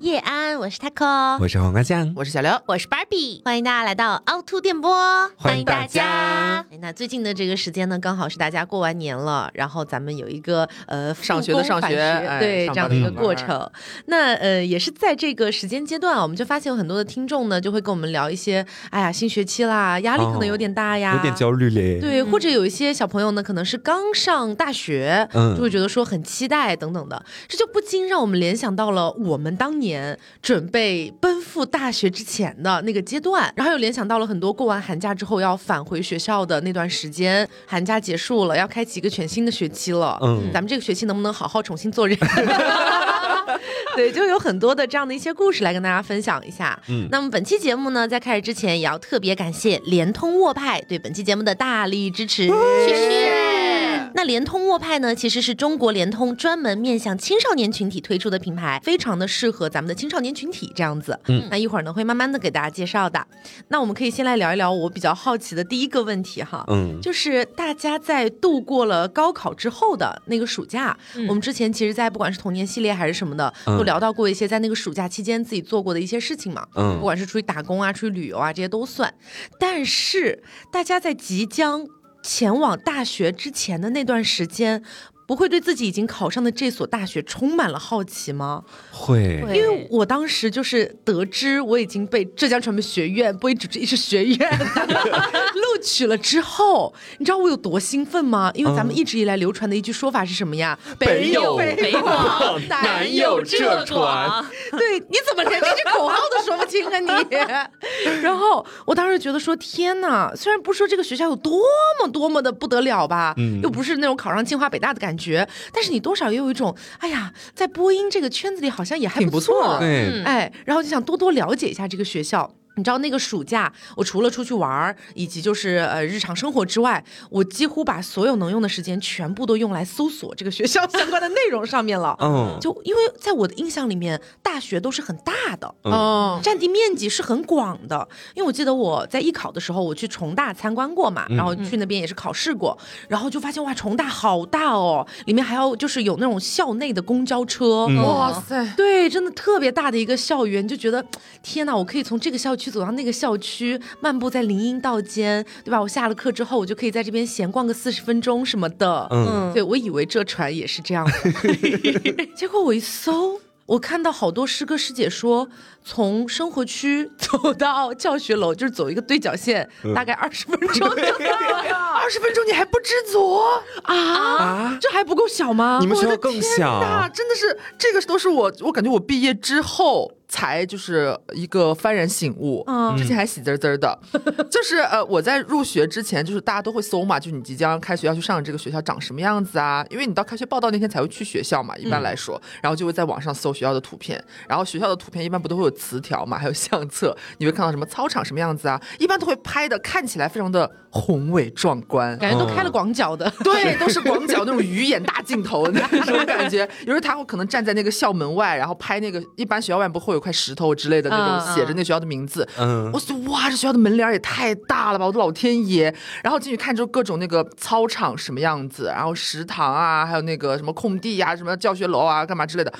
叶安，我是 Taco，我是黄瓜酱，我是小刘，我是 Barbie，欢迎大家来到凹凸电波，欢迎大家。那最近的这个时间呢，刚好是大家过完年了，然后咱们有一个呃上学的上学，对这样的一个过程。那呃也是在这个时间阶段，我们就发现有很多的听众呢，就会跟我们聊一些，哎呀，新学期啦，压力可能有点大呀，有点焦虑嘞。对，或者有一些小朋友呢，可能是刚上大学，嗯，就会觉得说很期待等等的，这就不禁让我们联想到了我们当年准备奔赴大学之前的那个阶段，然后又联想到了很多过完寒假之后要返回学校的那段时间，寒假结束了，要开启一个全新的学期了，嗯，咱们这个学期能不能好好重新做人？对，就有很多的这样的一些故事来跟大家分享一下。嗯，那么本期节目呢，在开始之前也要特别感谢联通沃派对本期节目的大力支持，谢谢。那联通沃派呢，其实是中国联通专门面向青少年群体推出的品牌，非常的适合咱们的青少年群体这样子。嗯，那一会儿呢会慢慢的给大家介绍的。那我们可以先来聊一聊我比较好奇的第一个问题哈，嗯，就是大家在度过了高考之后的那个暑假，我们之前其实，在不管是童年系列还是什么的，都聊到过一些在那个暑假期间自己做过的一些事情嘛。嗯，不管是出去打工啊，出去旅游啊，这些都算。但是大家在即将前往大学之前的那段时间。不会对自己已经考上的这所大学充满了好奇吗？会，因为我当时就是得知我已经被浙江传媒学院播音主持艺术学院 录取了之后，你知道我有多兴奋吗？因为咱们一直以来流传的一句说法是什么呀？北有北广，南有浙传。对，你怎么连这句口号都说不清啊你？然后我当时觉得说，天哪！虽然不说这个学校有多么多么的不得了吧，又不是那种考上清华北大的感觉。觉，但是你多少也有一种，哎呀，在播音这个圈子里好像也还不错，对，哎，然后就想多多了解一下这个学校。你知道那个暑假，我除了出去玩儿，以及就是呃日常生活之外，我几乎把所有能用的时间全部都用来搜索这个学校 相关的内容上面了。嗯，就因为在我的印象里面，大学都是很大的，嗯，占地面积是很广的。因为我记得我在艺考的时候，我去重大参观过嘛，然后去那边也是考试过，然后就发现哇，重大好大哦，里面还要就是有那种校内的公交车，哇塞，对，真的特别大的一个校园，就觉得天哪，我可以从这个校区。走到那个校区，漫步在林荫道间，对吧？我下了课之后，我就可以在这边闲逛个四十分钟什么的。嗯，对我以为这船也是这样的，结果我一搜，我看到好多师哥师姐说，从生活区走到教学楼就是走一个对角线，大概二十分钟。二十分钟你还不知足啊？这还不够小吗？你们学校更小，真的是这个都是我，我感觉我毕业之后。才就是一个幡然醒悟，之前还喜滋滋的，就是呃，我在入学之前，就是大家都会搜嘛，就是你即将开学要去上这个学校长什么样子啊？因为你到开学报道那天才会去学校嘛，一般来说，然后就会在网上搜学校的图片，然后学校的图片一般不都会有词条嘛，还有相册，你会看到什么操场什么样子啊？一般都会拍的看起来非常的宏伟壮观，感觉都开了广角的，对，都是广角那种鱼眼大镜头那种感觉。有时候他会可能站在那个校门外，然后拍那个，一般学校外不会有块石头之类的那种写着那学校的名字，嗯，我说哇，这学校的门帘也太大了吧，我的老天爷！然后进去看之后各种那个操场什么样子，然后食堂啊，还有那个什么空地呀，什么教学楼啊，干嘛之类的，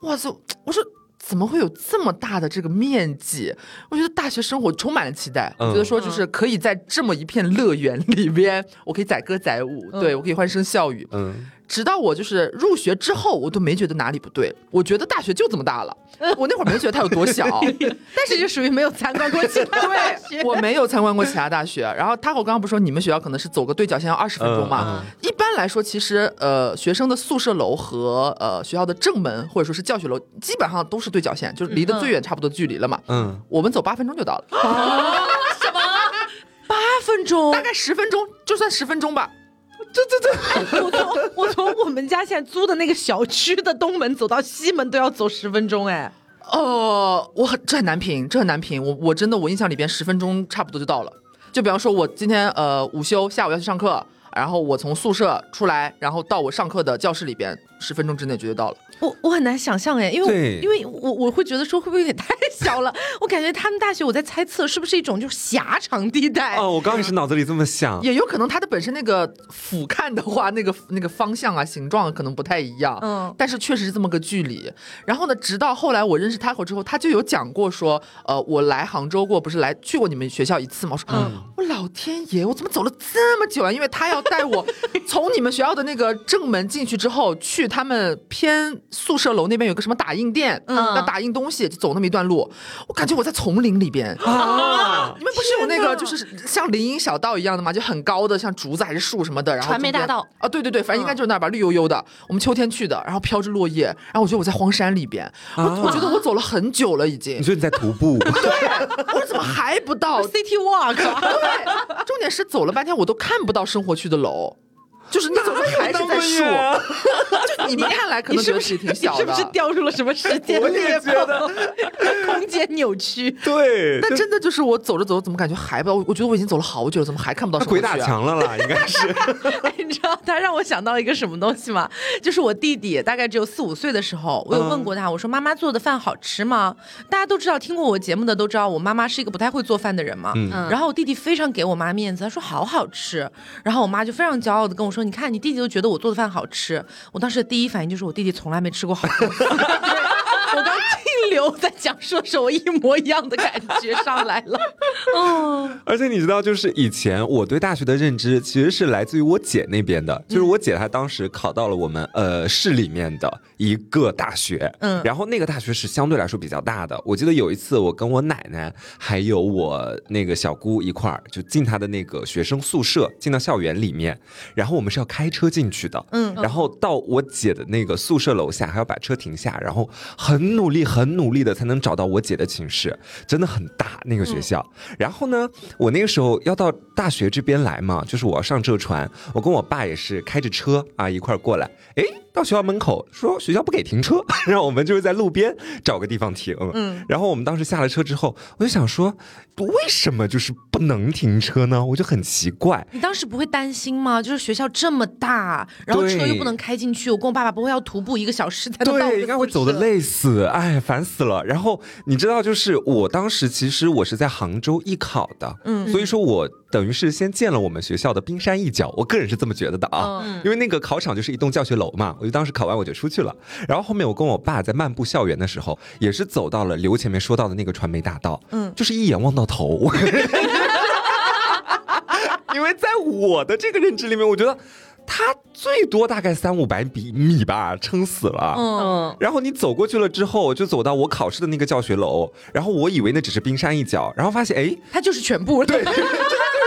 哇塞！我说怎么会有这么大的这个面积？我觉得大学生活充满了期待，我觉得说就是可以在这么一片乐园里边，我可以载歌载舞，对我可以欢声笑语，嗯。直到我就是入学之后，我都没觉得哪里不对。我觉得大学就这么大了，我那会儿没觉得它有多小 但是就属于没有参观过其他大学。我没有参观过其他大学。然后他我刚刚不是说你们学校可能是走个对角线要二十分钟嘛？一般来说，其实呃学生的宿舍楼和呃学校的正门或者说是教学楼，基本上都是对角线，就是离得最远差不多距离了嘛。嗯，我们走八分钟就到了。啊什么？八分钟？大概十分钟，就算十分钟吧。这这这！我从我从我们家现在租的那个小区的东门走到西门都要走十分钟哎。哦，我很这很难评，这很难评。我我真的我印象里边十分钟差不多就到了。就比方说，我今天呃午休下午要去上课，然后我从宿舍出来，然后到我上课的教室里边，十分钟之内绝对到了。我我很难想象哎，因为因为我我会觉得说会不会有点太小了。我感觉他们大学，我在猜测是不是一种就是狭长地带。哦，我刚也是脑子里这么想。也有可能它的本身那个俯瞰的话，那个那个方向啊、形状可能不太一样。嗯，但是确实是这么个距离。然后呢，直到后来我认识 Taco 之后，他就有讲过说，呃，我来杭州过，不是来去过你们学校一次吗？我说，嗯我老天爷，我怎么走了这么久啊？因为他要带我 从你们学校的那个正门进去之后，去他们偏宿舍楼那边有个什么打印店，嗯，要打印东西，就走那么一段路。我感觉我在丛林里边啊！你们不是有那个就是像林荫小道一样的吗？就很高的，像竹子还是树什么的。然后传媒大道啊，对对对，反正应该就是那儿吧，绿油油的。我们秋天去的，然后飘着落叶，然后我觉得我在荒山里边，我我觉得我走了很久了已经。你说你在徒步？对，我说怎么还不到 City Walk？对，重点是走了半天我都看不到生活区的楼。就是你怎么还是在树，就你们看来可能觉得是挺小的，是不是掉入了什么时 间裂缝？空间扭曲。对，但真的就是我走着走着，怎么感觉还不到？我觉得我已经走了好久了，怎么还看不到？鬼打墙了啦，应该是。你知道他让我想到一个什么东西吗？就是我弟弟大概只有四五岁的时候，我有问过他，我说妈妈做的饭好吃吗？大家都知道，听过我节目的都知道，我妈妈是一个不太会做饭的人嘛。嗯。然后我弟弟非常给我妈面子，他说好好吃。然后我妈就非常骄傲的跟我说。你看，你弟弟都觉得我做的饭好吃，我当时的第一反应就是我弟弟从来没吃过好吃的。流在讲述的时候，一模一样的感觉上来了。嗯，而且你知道，就是以前我对大学的认知其实是来自于我姐那边的，就是我姐她当时考到了我们呃市里面的一个大学，嗯，然后那个大学是相对来说比较大的。我记得有一次，我跟我奶奶还有我那个小姑一块儿就进她的那个学生宿舍，进到校园里面，然后我们是要开车进去的，嗯，然后到我姐的那个宿舍楼下还要把车停下，然后。很努力，很努力的才能找到我姐的寝室，真的很大那个学校。然后呢，我那个时候要到大学这边来嘛，就是我要上浙传，我跟我爸也是开着车啊一块儿过来。哎。到学校门口说学校不给停车，然后我们就是在路边找个地方停。嗯，然后我们当时下了车之后，我就想说，为什么就是不能停车呢？我就很奇怪。你当时不会担心吗？就是学校这么大，然后车又不能开进去，我跟我爸爸不会要徒步一个小时才能到？对，应该会走的累死，哎，烦死了。然后你知道，就是我当时其实我是在杭州艺考的，嗯，所以说我。等于是先建了我们学校的冰山一角，我个人是这么觉得的啊，因为那个考场就是一栋教学楼嘛，我就当时考完我就出去了。然后后面我跟我爸在漫步校园的时候，也是走到了刘前面说到的那个传媒大道，嗯，就是一眼望到头，因为在我的这个认知里面，我觉得。它最多大概三五百米米吧，撑死了。嗯，然后你走过去了之后，就走到我考试的那个教学楼，然后我以为那只是冰山一角，然后发现哎，它就是全部。对。全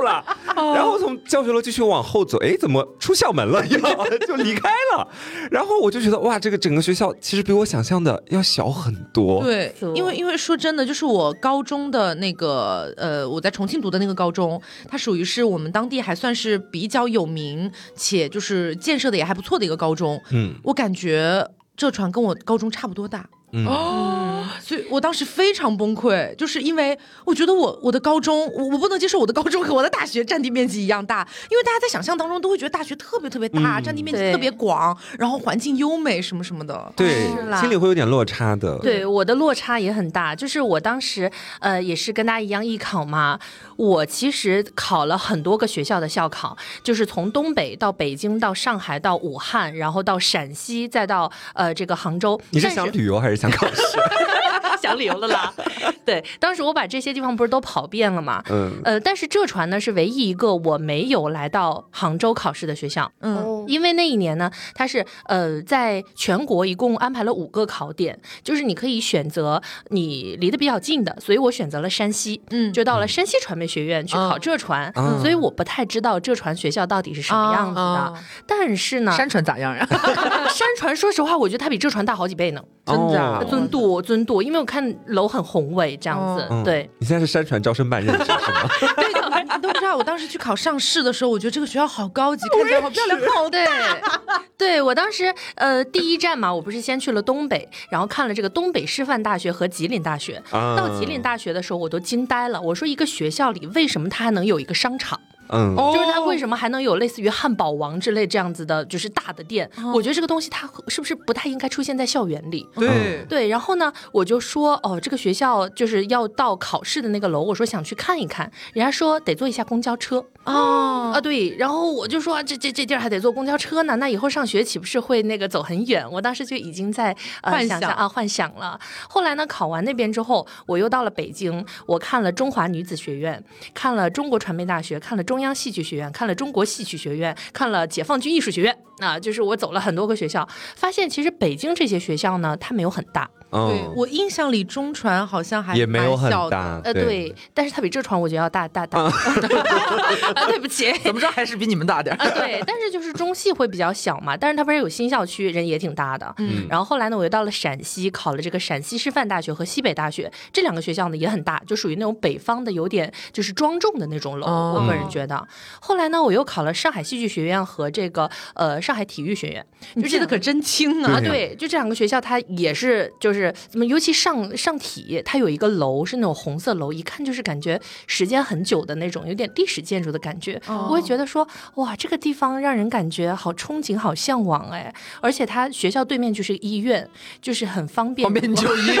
部了，然后从教学楼继续往后走，哎，怎么出校门了？要 就离开了，然后我就觉得哇，这个整个学校其实比我想象的要小很多。对，因为因为说真的，就是我高中的那个呃，我在重庆读的那个高中，它属于是我们当地还算是比较有名且就是建设的也还不错的一个高中。嗯，我感觉浙传跟我高中差不多大。哦，所以我当时非常崩溃，就是因为我觉得我我的高中，我我不能接受我的高中和我的大学占地面积一样大，因为大家在想象当中都会觉得大学特别特别大，占地面积特别广，然后环境优美什么什么的，对，心里会有点落差的。对，我的落差也很大，就是我当时呃也是跟大家一样艺考嘛，我其实考了很多个学校的校考，就是从东北到北京到上海到武汉，然后到陕西，再到呃这个杭州。你是想旅游还是？想考试，想理由了啦。对，当时我把这些地方不是都跑遍了嘛。嗯。呃，但是浙传呢是唯一一个我没有来到杭州考试的学校。嗯。因为那一年呢，它是呃在全国一共安排了五个考点，就是你可以选择你离得比较近的，所以我选择了山西。嗯。就到了山西传媒学院去考浙传，所以我不太知道浙传学校到底是什么样子的。但是呢，山传咋样呀？山传，说实话，我觉得它比浙传大好几倍呢。真的，尊度尊度，因为我看楼很宏伟，这样子。对，你现在是山传招生办认证是吗？对的，你都不知道，我当时去考上市的时候，我觉得这个学校好高级，看起来好漂亮，好大。对我当时，呃，第一站嘛，我不是先去了东北，然后看了这个东北师范大学和吉林大学。到吉林大学的时候，我都惊呆了。我说，一个学校里为什么它还能有一个商场？嗯，就是它为什么还能有类似于汉堡王之类这样子的，就是大的店？我觉得这个东西它是不是不太应该出现在校园里？对对。然后呢，我就说哦，这个学校就是要到考试的那个楼，我说想去看一看，人家说得坐一下公交车。哦啊对，然后我就说这这这地儿还得坐公交车呢，那以后上学岂不是会那个走很远？我当时就已经在幻想啊幻想了。后来呢，考完那边之后，我又到了北京，我看了中华女子学院，看了中国传媒大学，看了中央戏剧学院，看了中国戏曲学院，看了解放军艺术学院。啊，就是我走了很多个学校，发现其实北京这些学校呢，它没有很大。对我印象里，中传好像还也没有很大，呃，对，但是它比浙传我觉得要大大大。啊，对不起，怎么着还是比你们大点啊？对，但是就是中戏会比较小嘛，但是它不是有新校区，人也挺大的。嗯，然后后来呢，我又到了陕西，考了这个陕西师范大学和西北大学，这两个学校呢也很大，就属于那种北方的有点就是庄重的那种楼。我个人觉得，后来呢，我又考了上海戏剧学院和这个呃上海体育学院，就记得可真清啊！对，就这两个学校，它也是就是怎么，尤其上上体，它有一个楼是那种红色楼，一看就是感觉时间很久的那种，有点历史建筑的感觉。我会觉得说，哇，这个地方让人感觉好憧憬、好向往哎！而且它学校对面就是医院，就是很方便，方便就医。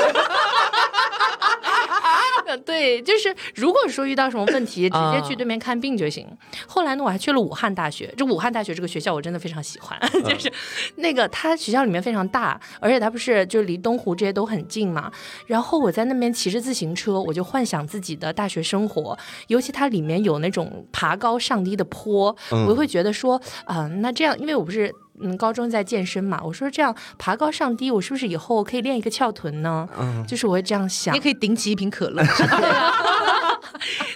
对，就是如果说遇到什么问题，直接去对面看病就行。后来呢，我还去了武汉大学。这武汉大学这个学校，我真的非常喜欢，就是那个它学校里面非常大，而且它不是就离东湖这些都很近嘛。然后我在那边骑着自行车，我就幻想自己的大学生活，尤其它里面有那种爬高上低的坡，我会觉得说，啊，那这样，因为我不是。嗯，高中在健身嘛，我说这样爬高上低，我是不是以后可以练一个翘臀呢？嗯，就是我会这样想。你可以顶起一瓶可乐。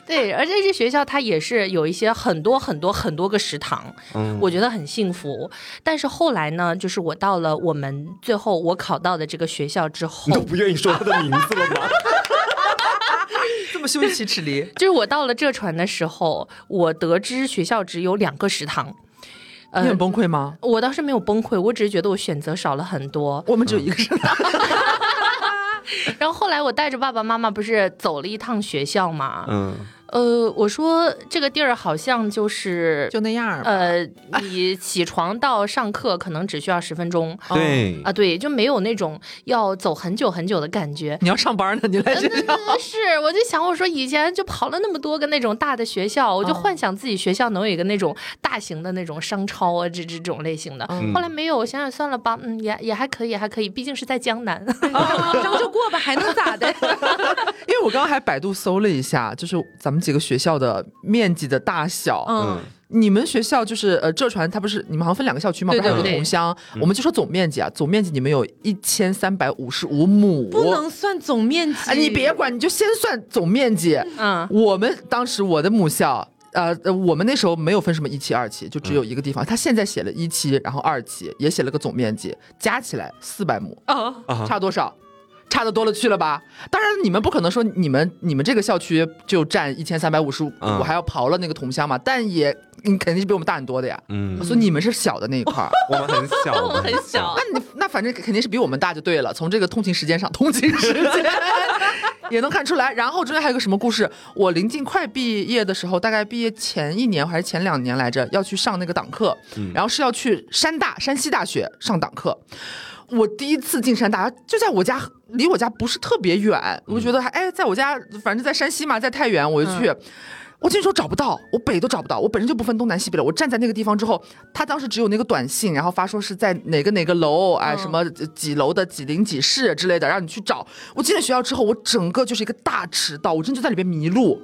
对，而且这学校它也是有一些很多很多很多个食堂，嗯，我觉得很幸福。但是后来呢，就是我到了我们最后我考到的这个学校之后，你都不愿意说他的名字了吗？这么羞耻耻离。就是我到了浙传的时候，我得知学校只有两个食堂。你很崩溃吗？我倒是没有崩溃，我只是觉得我选择少了很多。我们只有一个人。然后后来我带着爸爸妈妈不是走了一趟学校嘛？嗯。呃，我说这个地儿好像就是就那样呃，你起床到上课可能只需要十分钟。对啊，对，就没有那种要走很久很久的感觉。你要上班呢，你来学校？是，我就想，我说以前就跑了那么多个那种大的学校，我就幻想自己学校能有一个那种大型的那种商超啊，这这种类型的。后来没有，我想想算了吧，嗯，也也还可以，还可以，毕竟是在江南，将就过吧，还能咋的？因为我刚刚还百度搜了一下，就是咱们。几个学校的面积的大小，嗯，你们学校就是呃浙传，它不是你们好像分两个校区吗？不是有个同乡？我们就说总面积啊，总面积你们有一千三百五十五亩，不能算总面积，你别管，你就先算总面积。嗯，我们当时我的母校，呃呃，我们那时候没有分什么一期二期，就只有一个地方。他现在写了一期，然后二期也写了个总面积，加起来四百亩啊，差多少？差的多了去了吧？当然，你们不可能说你们你们这个校区就占一千三百五十五，我还要刨了那个同乡嘛？但也你肯定是比我们大很多的呀。嗯，所以你们是小的那一块儿，我们很小，我们很小。那你那反正肯定是比我们大就对了。从这个通勤时间上，通勤时间 也能看出来。然后中间还有个什么故事？我临近快毕业的时候，大概毕业前一年还是前两年来着，要去上那个党课，然后是要去山大山西大学上党课。我第一次进山大，就在我家，离我家不是特别远。我就觉得还哎，在我家，反正在山西嘛，在太原，我就去。我进去时候找不到，我北都找不到。我本身就不分东南西北了。我站在那个地方之后，他当时只有那个短信，然后发说是在哪个哪个楼，哎，什么几楼的几零几室之类的，让你去找。我进了学校之后，我整个就是一个大迟到，我真就在里边迷路。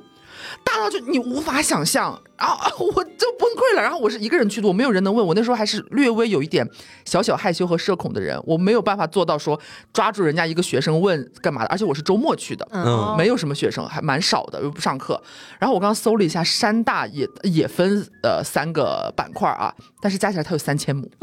大到就你无法想象，然后 我就崩溃了。然后我是一个人去的，我没有人能问我。那时候还是略微有一点小小害羞和社恐的人，我没有办法做到说抓住人家一个学生问干嘛的。而且我是周末去的，嗯，没有什么学生，还蛮少的，又不上课。然后我刚刚搜了一下，山大也也分呃三个板块啊，但是加起来它有三千亩，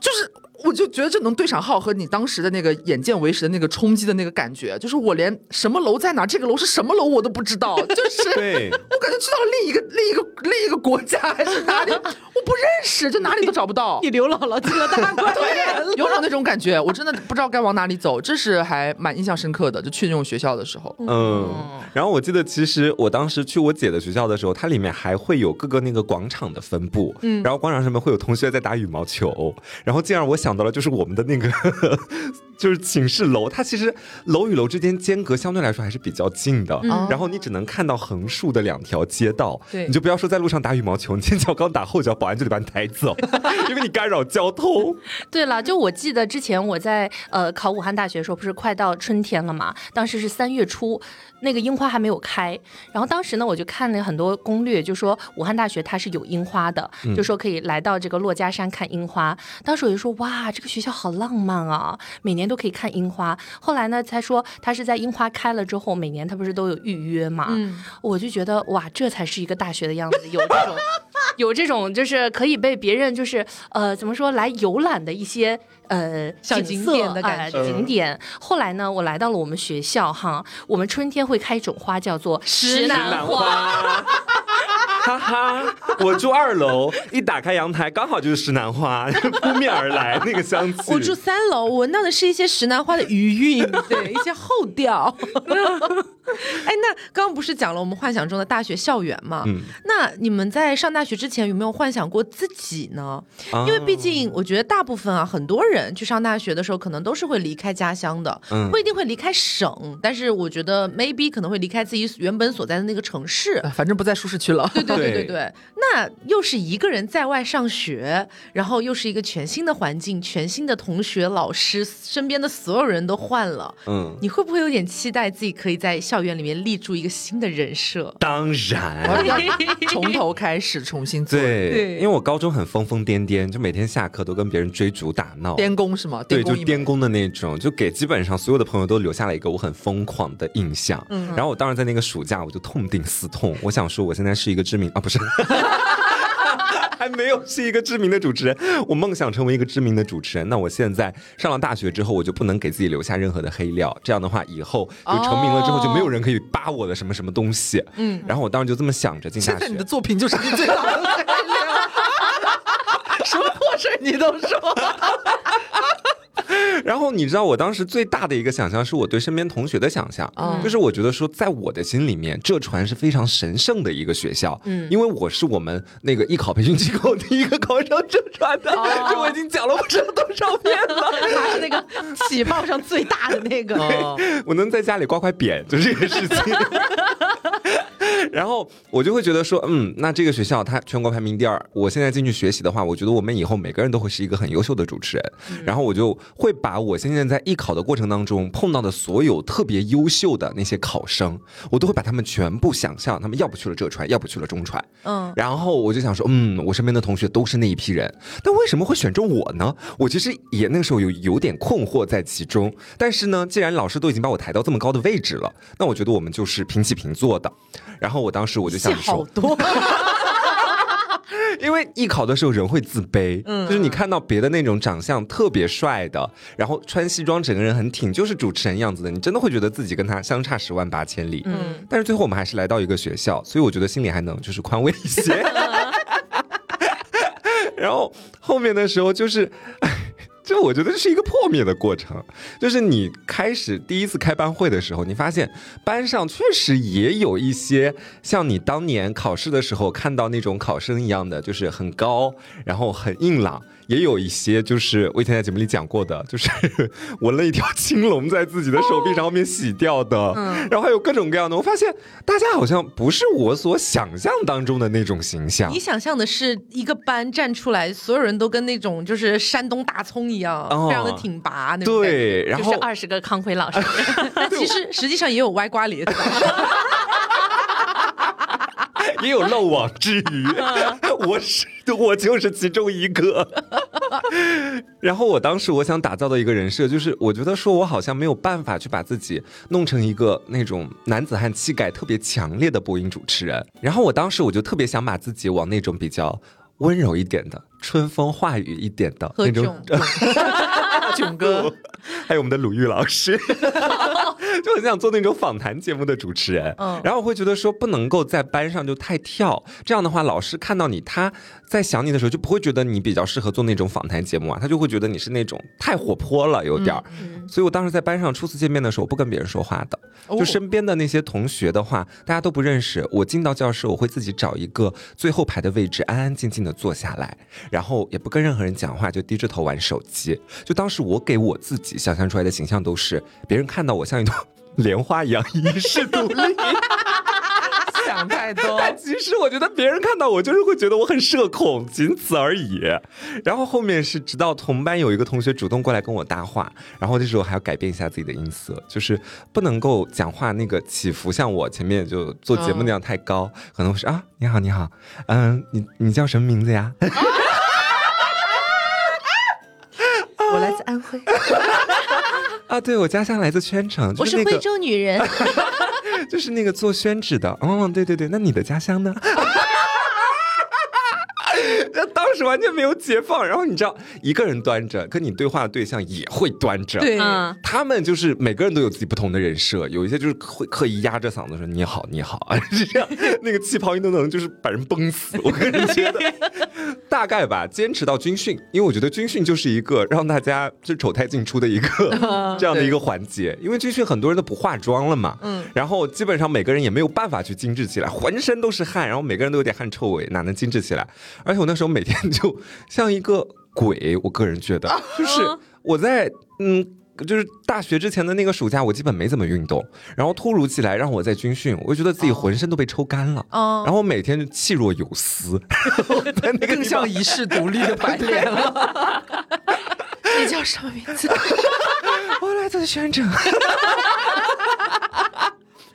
就是。我就觉得这能对上号和你当时的那个眼见为实的那个冲击的那个感觉，就是我连什么楼在哪，这个楼是什么楼我都不知道，就是 我感觉去到了另一个另一个另一个国家还是哪里，我不认识，就哪里都找不到。你刘姥姥进了大观园，有种那种感觉，我真的不知道该往哪里走，这是还蛮印象深刻的。就去那种学校的时候，嗯，然后我记得其实我当时去我姐的学校的时候，它里面还会有各个那个广场的分布，嗯，然后广场上面会有同学在打羽毛球，然后进而我想到了就是我们的那个就是寝室楼，它其实楼与楼之间间隔相对来说还是比较近的，然后你只能看到横竖的两条街道，对，你就不要说在路上打羽毛球，你前脚刚打后脚，保安就得把你抬走，因为你干扰交通。对了，就我记得之前我在呃考武汉大学的时候，不是快到春天了嘛，当时是三月初。那个樱花还没有开，然后当时呢，我就看了很多攻略，就说武汉大学它是有樱花的，就说可以来到这个珞珈山看樱花。当时我就说哇，这个学校好浪漫啊，每年都可以看樱花。后来呢，才说它是在樱花开了之后，每年它不是都有预约嘛？嗯，我就觉得哇，这才是一个大学的样子，有这种有这种就是可以被别人就是呃怎么说来游览的一些。呃，小景点的感觉。景点。后来呢，我来到了我们学校哈，我们春天会开一种花，叫做石楠花。哈哈，我住二楼，一打开阳台，刚好就是石楠花 扑面而来那个香气。我住三楼，闻到的是一些石楠花的余韵，对，一些后调。哎，那刚刚不是讲了我们幻想中的大学校园吗？嗯，那你们在上大学之前有没有幻想过自己呢？因为毕竟我觉得大部分啊，很多人去上大学的时候，可能都是会离开家乡的，嗯，不一定会离开省，但是我觉得 maybe 可能会离开自己原本所在的那个城市，反正不在舒适区了。对对对对对，那又是一个人在外上学，然后又是一个全新的环境，全新的同学、老师，身边的所有人都换了，嗯，你会不会有点期待自己可以在校？园里面立住一个新的人设，当然，从头开始重新做。对，因为我高中很疯疯癫癫，就每天下课都跟别人追逐打闹，颠公是吗？对，就颠公的那种，就给基本上所有的朋友都留下了一个我很疯狂的印象。嗯，然后我当时在那个暑假我就痛定思痛，我想说我现在是一个知名啊，不是。还没有是一个知名的主持人，我梦想成为一个知名的主持人。那我现在上了大学之后，我就不能给自己留下任何的黑料。这样的话，以后就成名了之后，就没有人可以扒我的什么什么东西。嗯，然后我当时就这么想着进大学。现在你的作品就是你最大的黑料，什么破事你都说。然后你知道我当时最大的一个想象是我对身边同学的想象，就是我觉得说在我的心里面，浙传是非常神圣的一个学校，嗯，因为我是我们那个艺考培训机构第一个考上浙传的，这我已经讲了不知道多少遍了，他是那个起报上最大的那个，我能在家里挂块匾，就这个事情。然后我就会觉得说，嗯，那这个学校它全国排名第二，我现在进去学习的话，我觉得我们以后每个人都会是一个很优秀的主持人。然后我就会把我现在在艺考的过程当中碰到的所有特别优秀的那些考生，我都会把他们全部想象，他们要不去了浙传，要不去了中传。嗯，然后我就想说，嗯，我身边的同学都是那一批人，但为什么会选中我呢？我其实也那个时候有有点困惑在其中。但是呢，既然老师都已经把我抬到这么高的位置了，那我觉得我们就是平起平坐的。然后我当时我就想说，因为艺考的时候人会自卑，嗯，就是你看到别的那种长相特别帅的，然后穿西装，整个人很挺，就是主持人样子的，你真的会觉得自己跟他相差十万八千里，嗯。但是最后我们还是来到一个学校，所以我觉得心里还能就是宽慰一些。然后后面的时候就是。就我觉得这是一个破灭的过程，就是你开始第一次开班会的时候，你发现班上确实也有一些像你当年考试的时候看到那种考生一样的，就是很高，然后很硬朗。也有一些就是我以前在节目里讲过的，就是 纹了一条青龙在自己的手臂上面洗掉的，然后还有各种各样的。我发现大家好像不是我所想象当中的那种形象。你想象的是一个班站出来，所有人都跟那种就是山东大葱一样，非常的挺拔那种。对，然后二十个康辉老师，但其实实际上也有歪瓜裂枣。也有漏网之鱼，我是我就是其中一个。然后我当时我想打造的一个人设，就是我觉得说我好像没有办法去把自己弄成一个那种男子汉气概特别强烈的播音主持人。然后我当时我就特别想把自己往那种比较温柔一点的、春风化雨一点的那种。囧 哥，还有我们的鲁豫老师。就很想做那种访谈节目的主持人。嗯，然后我会觉得说不能够在班上就太跳，这样的话老师看到你他在想你的时候就不会觉得你比较适合做那种访谈节目啊，他就会觉得你是那种太活泼了有点儿。所以我当时在班上初次见面的时候，我不跟别人说话的，就身边的那些同学的话，大家都不认识。我进到教室，我会自己找一个最后排的位置，安安静静的坐下来，然后也不跟任何人讲话，就低着头玩手机。就当时我给我自己想象出来的形象都是，别人看到我像一朵莲花一样一世独立。想太多，但其实我觉得别人看到我就是会觉得我很社恐，仅此而已。然后后面是直到同班有一个同学主动过来跟我搭话，然后这时候还要改变一下自己的音色，就是不能够讲话那个起伏像我前面就做节目那样太高，可能会说啊，你好你好，嗯，你你叫什么名字呀？我来自安徽。啊，对我家乡来自宣城，我是徽州女人。就是那个做宣纸的，嗯，对对对，那你的家乡呢？那当时完全没有解放，然后你知道，一个人端着，跟你对话的对象也会端着，对，他们就是每个人都有自己不同的人设，有一些就是会刻意压着嗓子说你好你好啊，是这样，那个气泡音都能就是把人崩死，我个人觉得，大概吧，坚持到军训，因为我觉得军训就是一个让大家就丑态尽出的一个 这样的一个环节，因为军训很多人都不化妆了嘛，嗯，然后基本上每个人也没有办法去精致起来，浑身都是汗，然后每个人都有点汗臭味，哪能精致起来？而且我那时候。每天就像一个鬼，我个人觉得，就是我在嗯，就是大学之前的那个暑假，我基本没怎么运动，然后突如其来让我在军训，我就觉得自己浑身都被抽干了，然后每天就气若游丝，更像一世独立的白莲了。你叫什么名字？我来自宣城。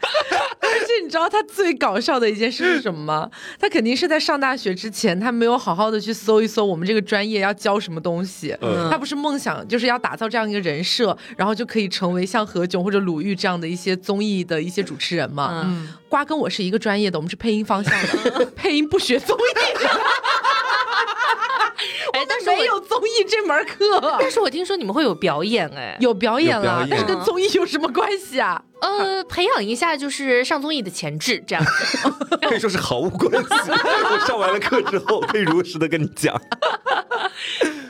而且你知道他最搞笑的一件事是什么吗？他肯定是在上大学之前，他没有好好的去搜一搜我们这个专业要教什么东西。他不是梦想就是要打造这样一个人设，然后就可以成为像何炅或者鲁豫这样的一些综艺的一些主持人嘛？瓜跟我是一个专业的，我们是配音方向的，配音不学综艺。哎，但是没有综艺这门课。但是我听说你们会有表演，哎，有表演了，但是跟综艺有什么关系啊？呃，培养一下就是上综艺的潜质，这样 可以说是毫无关系。我上完了课之后，可以如实的跟你讲。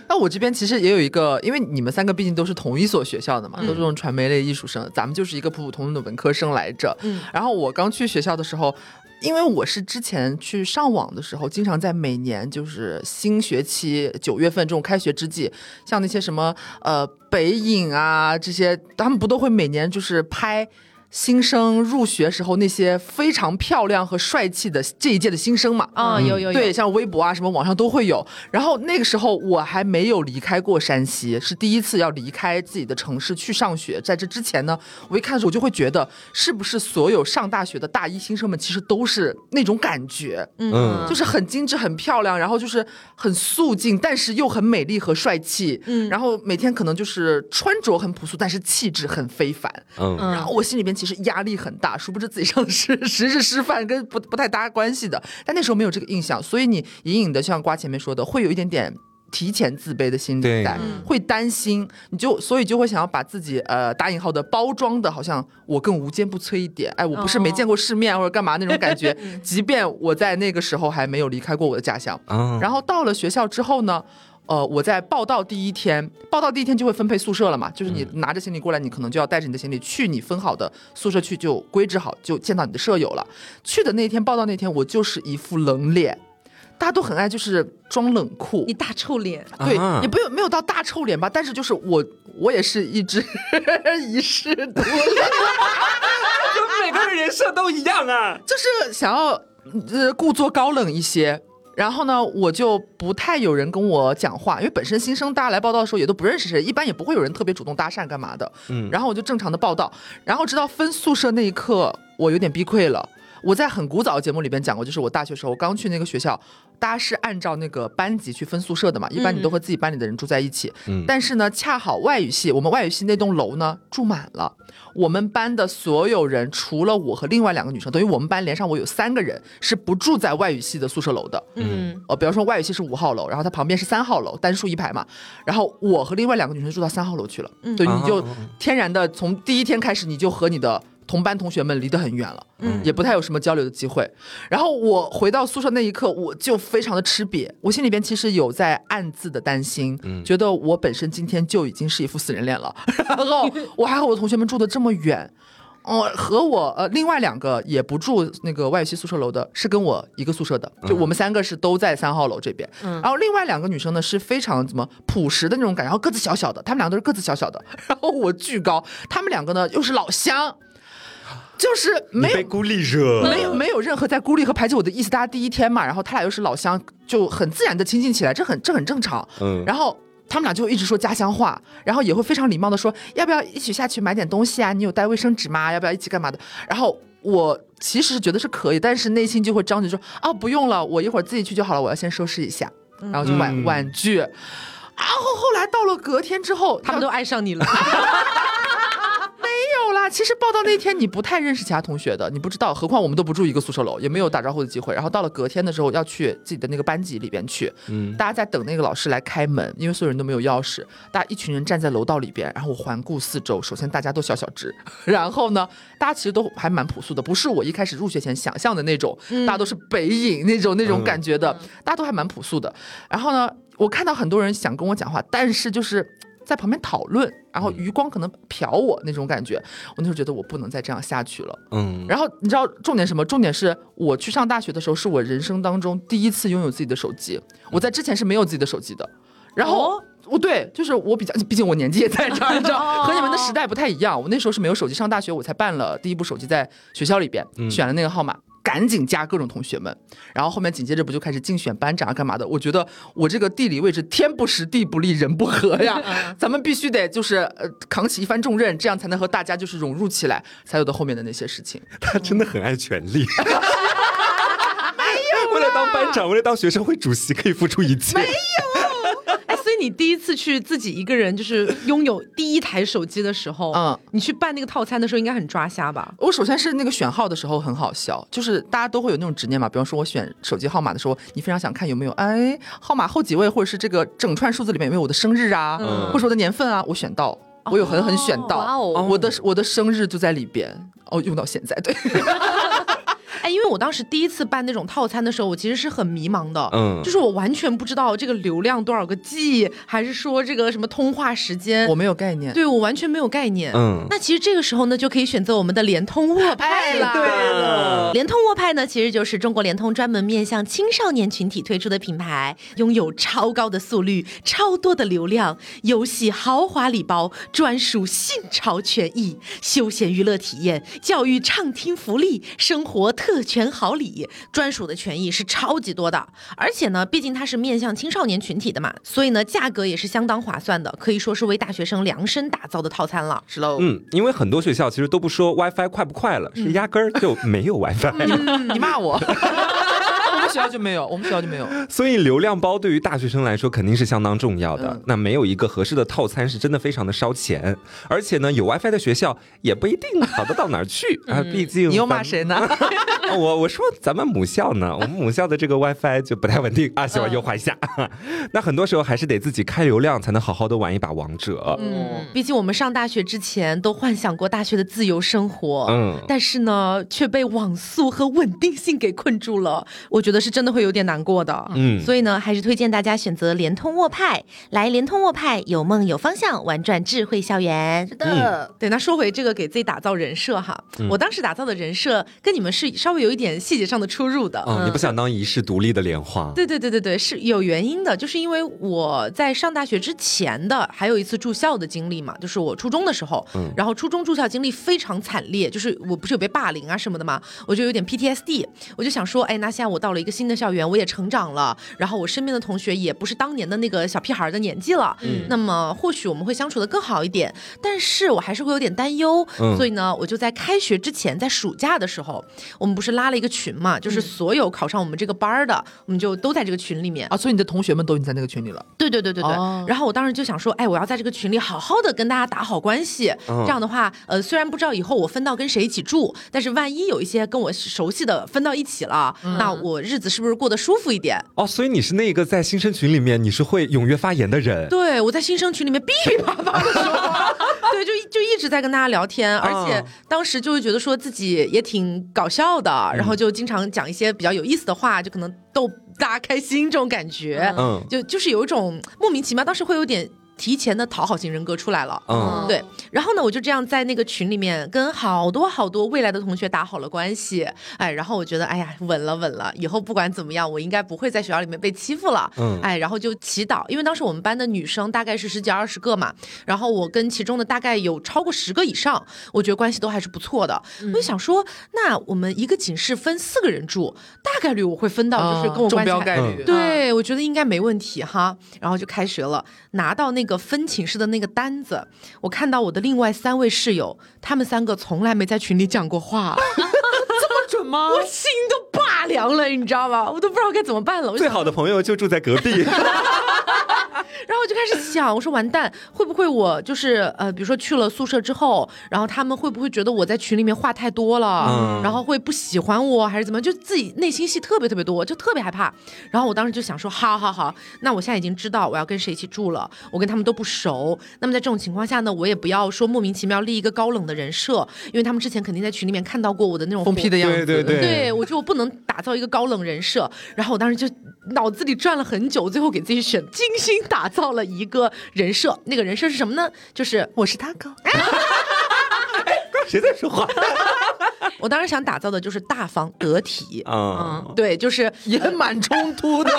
那我这边其实也有一个，因为你们三个毕竟都是同一所学校的嘛，都是这种传媒类艺术生，咱们就是一个普普通通的文科生来着。嗯，然后我刚去学校的时候。因为我是之前去上网的时候，经常在每年就是新学期九月份这种开学之际，像那些什么呃北影啊这些，他们不都会每年就是拍。新生入学时候那些非常漂亮和帅气的这一届的新生嘛，啊有有有，对，像微博啊什么网上都会有。然后那个时候我还没有离开过山西，是第一次要离开自己的城市去上学。在这之前呢，我一看的时候我就会觉得，是不是所有上大学的大一新生们其实都是那种感觉，嗯，就是很精致、很漂亮，然后就是很素净，但是又很美丽和帅气，嗯，然后每天可能就是穿着很朴素，但是气质很非凡，嗯，然后我心里边。其实压力很大，殊不知自己上的是实是师范，跟不不太搭关系的。但那时候没有这个印象，所以你隐隐的像瓜前面说的，会有一点点提前自卑的心理在，会担心，你就所以就会想要把自己呃打引号的包装的，好像我更无坚不摧一点。哎，我不是没见过世面或者干嘛那种感觉。即便我在那个时候还没有离开过我的家乡，然后到了学校之后呢？呃，我在报道第一天，报道第一天就会分配宿舍了嘛，就是你拿着行李过来，你可能就要带着你的行李去你分好的宿舍去，就规制好，就见到你的舍友了。去的那天，报道那天，我就是一副冷脸，大家都很爱就是装冷酷，一大臭脸，对，也不用没有到大臭脸吧，但是就是我，我也是一只一世独立，就每个人人设都一样啊，就是想要呃故作高冷一些。然后呢，我就不太有人跟我讲话，因为本身新生大家来报道的时候也都不认识谁，一般也不会有人特别主动搭讪干嘛的。嗯，然后我就正常的报道，然后直到分宿舍那一刻，我有点崩溃了。我在很古早的节目里边讲过，就是我大学时候我刚去那个学校，大家是按照那个班级去分宿舍的嘛，一般你都和自己班里的人住在一起。嗯。但是呢，恰好外语系，我们外语系那栋楼呢住满了，我们班的所有人除了我和另外两个女生，等于我们班连上我有三个人是不住在外语系的宿舍楼的。嗯。呃，比方说外语系是五号楼，然后它旁边是三号楼，单数一排嘛。然后我和另外两个女生住到三号楼去了。嗯。对，你就天然的从第一天开始，你就和你的。同班同学们离得很远了，嗯，也不太有什么交流的机会。然后我回到宿舍那一刻，我就非常的吃瘪，我心里边其实有在暗自的担心，嗯，觉得我本身今天就已经是一副死人脸了，然后我还和我同学们住的这么远，哦，和我呃另外两个也不住那个外语系宿舍楼的，是跟我一个宿舍的，就我们三个是都在三号楼这边，嗯，然后另外两个女生呢是非常怎么朴实的那种感觉，然后个子小小的，她们两个都是个子小小的，然后我巨高，她们两个呢又是老乡。就是没被孤立着，没有没有任何在孤立和排挤我的意思。大家第一天嘛，然后他俩又是老乡，就很自然的亲近起来，这很这很正常。嗯，然后他们俩就一直说家乡话，然后也会非常礼貌的说要不要一起下去买点东西啊？你有带卫生纸吗？要不要一起干嘛的？然后我其实觉得是可以，但是内心就会张嘴说啊不用了，我一会儿自己去就好了，我要先收拾一下，然后就婉婉拒。然后后来到了隔天之后，他们都爱上你了。啦，其实报到那天你不太认识其他同学的，你不知道，何况我们都不住一个宿舍楼，也没有打招呼的机会。然后到了隔天的时候，要去自己的那个班级里边去，嗯，大家在等那个老师来开门，因为所有人都没有钥匙，大家一群人站在楼道里边，然后我环顾四周，首先大家都小小只，然后呢，大家其实都还蛮朴素的，不是我一开始入学前想象的那种，大家都是北影那种那种感觉的，大家都还蛮朴素的。然后呢，我看到很多人想跟我讲话，但是就是。在旁边讨论，然后余光可能瞟我那种感觉，我那时候觉得我不能再这样下去了。嗯，然后你知道重点什么？重点是我去上大学的时候，是我人生当中第一次拥有自己的手机。我在之前是没有自己的手机的。然后，哦，对，就是我比较，毕竟我年纪也在这儿，你知道，和你们的时代不太一样。我那时候是没有手机，上大学我才办了第一部手机，在学校里边选了那个号码。赶紧加各种同学们，然后后面紧接着不就开始竞选班长啊，干嘛的？我觉得我这个地理位置天不时地不利人不和呀，咱们必须得就是呃扛起一番重任，这样才能和大家就是融入起来，才有的后面的那些事情。他真的很爱权力，没有，为了当班长，为了当学生会主席，可以付出一切。没有。你第一次去自己一个人就是拥有第一台手机的时候，嗯，你去办那个套餐的时候应该很抓瞎吧？我首先是那个选号的时候很好笑，就是大家都会有那种执念嘛。比方说我选手机号码的时候，你非常想看有没有哎号码后几位，或者是这个整串数字里面有没有我的生日啊，或者我的年份啊，我选到，我有狠狠选到，我的我的生日就在里边，哦，用到现在对。哎，因为我当时第一次办那种套餐的时候，我其实是很迷茫的，嗯，就是我完全不知道这个流量多少个 G，还是说这个什么通话时间，我没有概念，对我完全没有概念，嗯，那其实这个时候呢，就可以选择我们的联通沃派了，对了，联通沃派呢，其实就是中国联通专门面向青少年群体推出的品牌，拥有超高的速率、超多的流量、游戏豪华礼包、专属信潮权益、休闲娱乐体验、教育畅听福利、生活特。特权好礼，专属的权益是超级多的，而且呢，毕竟它是面向青少年群体的嘛，所以呢，价格也是相当划算的，可以说是为大学生量身打造的套餐了。是喽，嗯，因为很多学校其实都不说 WiFi 快不快了，是压根儿就没有 WiFi。你骂我。学校就没有，我们学校就没有，所以流量包对于大学生来说肯定是相当重要的。那没有一个合适的套餐是真的非常的烧钱，而且呢，有 WiFi 的学校也不一定好得到哪儿去 啊。毕竟你又骂谁呢？我我说咱们母校呢，我们母校的这个 WiFi 就不太稳定啊，希望优化一下。那很多时候还是得自己开流量才能好好的玩一把王者。嗯，毕竟我们上大学之前都幻想过大学的自由生活，嗯，但是呢却被网速和稳定性给困住了。我觉得。是真的会有点难过的，嗯，所以呢，还是推荐大家选择联通沃派，来联通沃派，有梦有方向，玩转智慧校园。是的，对，那说回这个给自己打造人设哈，我当时打造的人设跟你们是稍微有一点细节上的出入的。嗯，你不想当一世独立的莲花？对对对对对，是有原因的，就是因为我在上大学之前的还有一次住校的经历嘛，就是我初中的时候，嗯，然后初中住校经历非常惨烈，就是我不是有被霸凌啊什么的嘛，我就有点 PTSD，我就想说，哎，那现在我到了一个。个新的校园，我也成长了，然后我身边的同学也不是当年的那个小屁孩的年纪了，嗯，那么或许我们会相处的更好一点，但是我还是会有点担忧，所以呢，我就在开学之前，在暑假的时候，我们不是拉了一个群嘛，就是所有考上我们这个班儿的，我们就都在这个群里面。啊，所以你的同学们都已经在那个群里了，对对对对对，然后我当时就想说，哎，我要在这个群里好好的跟大家打好关系，这样的话，呃，虽然不知道以后我分到跟谁一起住，但是万一有一些跟我熟悉的分到一起了，那我日子是不是过得舒服一点？哦，所以你是那个在新生群里面你是会踊跃发言的人，对我在新生群里面噼噼啪啪的说。对，就就一直在跟大家聊天，而且当时就会觉得说自己也挺搞笑的，然后就经常讲一些比较有意思的话，就可能逗大家开心这种感觉，嗯，就就是有一种莫名其妙，当时会有点。提前的讨好型人格出来了，嗯，对，然后呢，我就这样在那个群里面跟好多好多未来的同学打好了关系，哎，然后我觉得，哎呀，稳了稳了，以后不管怎么样，我应该不会在学校里面被欺负了，嗯，哎，然后就祈祷，因为当时我们班的女生大概是十几二十个嘛，然后我跟其中的大概有超过十个以上，我觉得关系都还是不错的，我就想说，那我们一个寝室分四个人住，大概率我会分到就是跟我关系概率，对我觉得应该没问题哈，然后就开学了，拿到那个。分寝室的那个单子，我看到我的另外三位室友，他们三个从来没在群里讲过话，这么准吗？我心都拔凉了，你知道吗？我都不知道该怎么办了。最好的朋友就住在隔壁。然后我就开始想，我说完蛋，会不会我就是呃，比如说去了宿舍之后，然后他们会不会觉得我在群里面话太多了，然后会不喜欢我，还是怎么？就自己内心戏特别特别多，就特别害怕。然后我当时就想说，好好好，那我现在已经知道我要跟谁一起住了，我跟他们都不熟。那么在这种情况下呢，我也不要说莫名其妙立一个高冷的人设，因为他们之前肯定在群里面看到过我的那种疯批的样子。对对对，对我觉得我不能打造一个高冷人设。然后我当时就脑子里转了很久，最后给自己选精心打造了一个。人设，那个人设是什么呢？就是我是大哥。谁在说话？我当时想打造的就是大方得体，嗯，对，就是也蛮冲突的，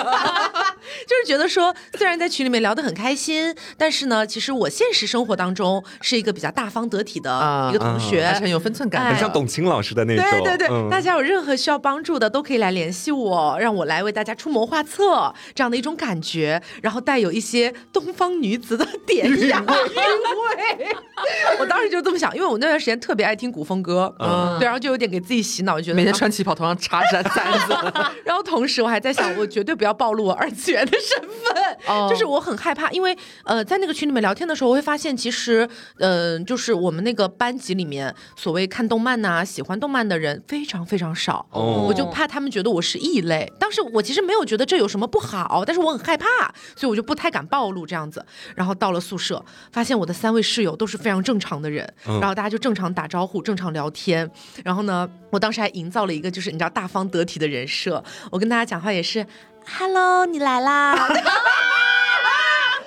就是觉得说，虽然在群里面聊得很开心，但是呢，其实我现实生活当中是一个比较大方得体的一个同学，很有分寸感，很像董卿老师的那种。对对对，大家有任何需要帮助的，都可以来联系我，让我来为大家出谋划策，这样的一种感觉，然后带有一些东方女子的典雅韵味。我当时就这么想，因为我那段时间特别爱听古风歌，嗯，对，然后就。有点给自己洗脑，觉得每天穿旗袍，头上插着簪子。然后同时我还在想，我绝对不要暴露我二次元的身份，就是我很害怕，因为呃，在那个群里面聊天的时候，我会发现其实，嗯，就是我们那个班级里面，所谓看动漫呐、喜欢动漫的人非常非常少。哦，我就怕他们觉得我是异类。当时我其实没有觉得这有什么不好，但是我很害怕，所以我就不太敢暴露这样子。然后到了宿舍，发现我的三位室友都是非常正常的人，然后大家就正常打招呼、正常聊天，然后。呢，我当时还营造了一个就是你知道大方得体的人设，我跟大家讲话也是，Hello，你来啦。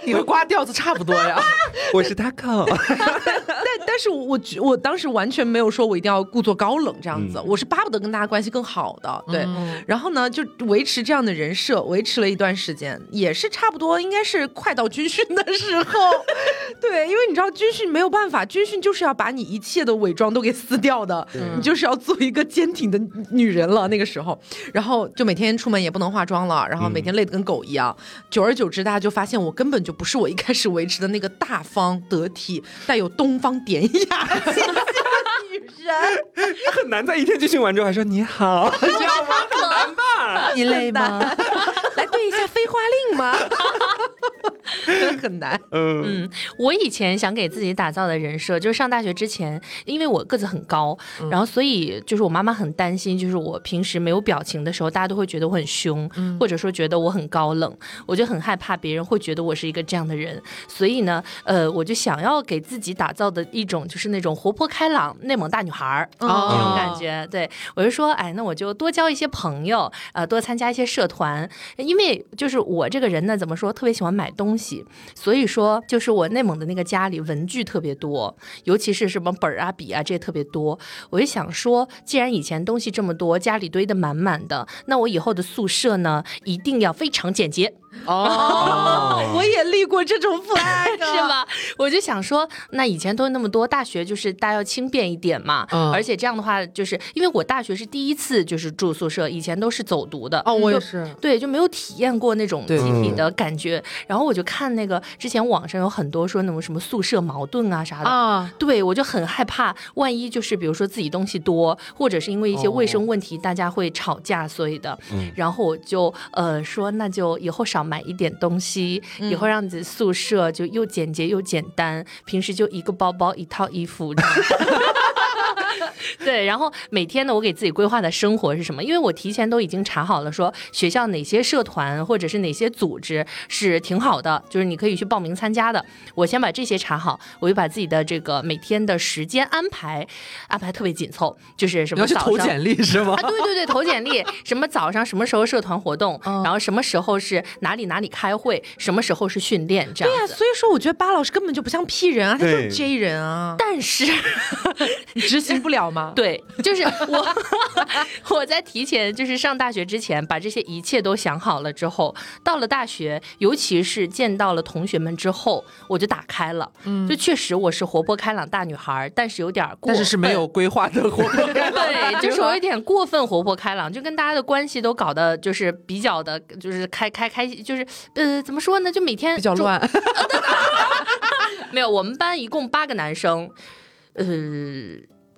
你和瓜调子差不多呀，我是 Taco，但但是我我当时完全没有说我一定要故作高冷这样子，我是巴不得跟大家关系更好的，对，然后呢就维持这样的人设，维持了一段时间，也是差不多应该是快到军训的时候，对，因为你知道军训没有办法，军训就是要把你一切的伪装都给撕掉的，你就是要做一个坚挺的女人了那个时候，然后就每天出门也不能化妆了，然后每天累得跟狗一样，久而久之大家就发现我根本就。不是我一开始维持的那个大方得体、带有东方典雅气息的女人，很难在一天军训完之后还说你好，这样吗？很难吧？你累吗？来对一下飞花令吗？很难。嗯，我以前想给自己打造的人设，就是上大学之前，因为我个子很高，然后所以就是我妈妈很担心，就是我平时没有表情的时候，大家都会觉得我很凶，或者说觉得我很高冷，我就很害怕别人会觉得我是一个这样的人，所以呢，呃，我就想要给自己打造的一种就是那种活泼开朗、内蒙大女孩儿那种感觉。对我就说，哎，那我就多交一些朋友，呃，多参加一些社团，因为就是我这个人呢，怎么说，特别喜欢买东西。所以说，就是我内蒙的那个家里文具特别多，尤其是什么本儿啊、笔啊这些特别多。我就想说，既然以前东西这么多，家里堆得满满的，那我以后的宿舍呢，一定要非常简洁。哦，我也立过这种 flag，是吧？我就想说，那以前都那么多大学，就是大家要轻便一点嘛。嗯。而且这样的话，就是因为我大学是第一次就是住宿舍，以前都是走读的。哦，我也是。对，就没有体验过那种集体的感觉。然后我就看那个之前网上有很多说那种什么宿舍矛盾啊啥的啊。对，我就很害怕，万一就是比如说自己东西多，或者是因为一些卫生问题，大家会吵架，所以的。嗯。然后我就呃说，那就以后少买一点东西，以后让你的宿舍就又简洁又简单，平时就一个包包一套衣服。对，然后每天呢，我给自己规划的生活是什么？因为我提前都已经查好了，说学校哪些社团或者是哪些组织是挺好的，就是你可以去报名参加的。我先把这些查好，我就把自己的这个每天的时间安排安排特别紧凑，就是什么早上投简历是吗？啊，对对对，投简历，什么早上什么时候社团活动，然后什么时候是哪里哪里开会，什么时候是训练，这样。对呀，所以说我觉得巴老师根本就不像 P 人啊，他就是 J 人啊。但是 你执行不了吗？对，就是我，我在提前就是上大学之前，把这些一切都想好了之后，到了大学，尤其是见到了同学们之后，我就打开了。嗯，就确实我是活泼开朗大女孩，但是有点过，但是是没有规划的活泼开朗。对，就是我有点过分活泼开朗，就跟大家的关系都搞得就是比较的，就是开开开，就是呃，怎么说呢？就每天比较乱。没有，我们班一共八个男生，呃。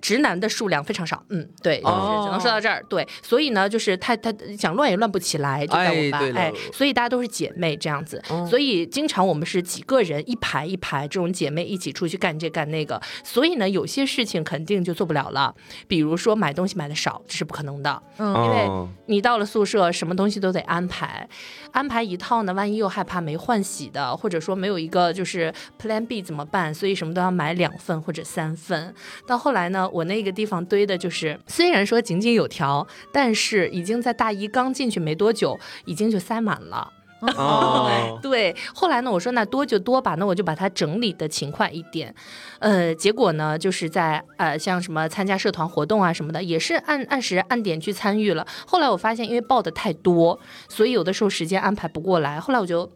直男的数量非常少，嗯，对，就是只能说到这儿。对，所以呢，就是他他想乱也乱不起来，就在我班，哎，所以大家都是姐妹这样子，所以经常我们是几个人一排一排这种姐妹一起出去干这干那个，所以呢，有些事情肯定就做不了了，比如说买东西买的少，这是不可能的，嗯，因为你到了宿舍，什么东西都得安排，安排一套呢，万一又害怕没换洗的，或者说没有一个就是 Plan B 怎么办？所以什么都要买两份或者三份，到后来呢。我那个地方堆的就是，虽然说井井有条，但是已经在大一刚进去没多久，已经就塞满了。哦，对。后来呢，我说那多就多吧，那我就把它整理的勤快一点。呃，结果呢，就是在呃像什么参加社团活动啊什么的，也是按按时按点去参与了。后来我发现，因为报的太多，所以有的时候时间安排不过来。后来我就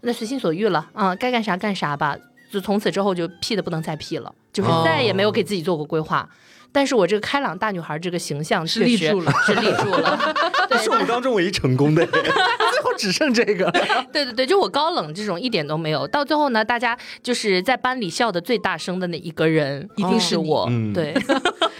那随心所欲了啊，该干啥干啥吧。就从此之后就屁的不能再屁了，就是再也没有给自己做过规划。但是我这个开朗大女孩这个形象是立住了，是立住了，是我们当中唯一成功的，最后只剩这个。对对对，就我高冷这种一点都没有。到最后呢，大家就是在班里笑的最大声的那一个人，一定是我。对。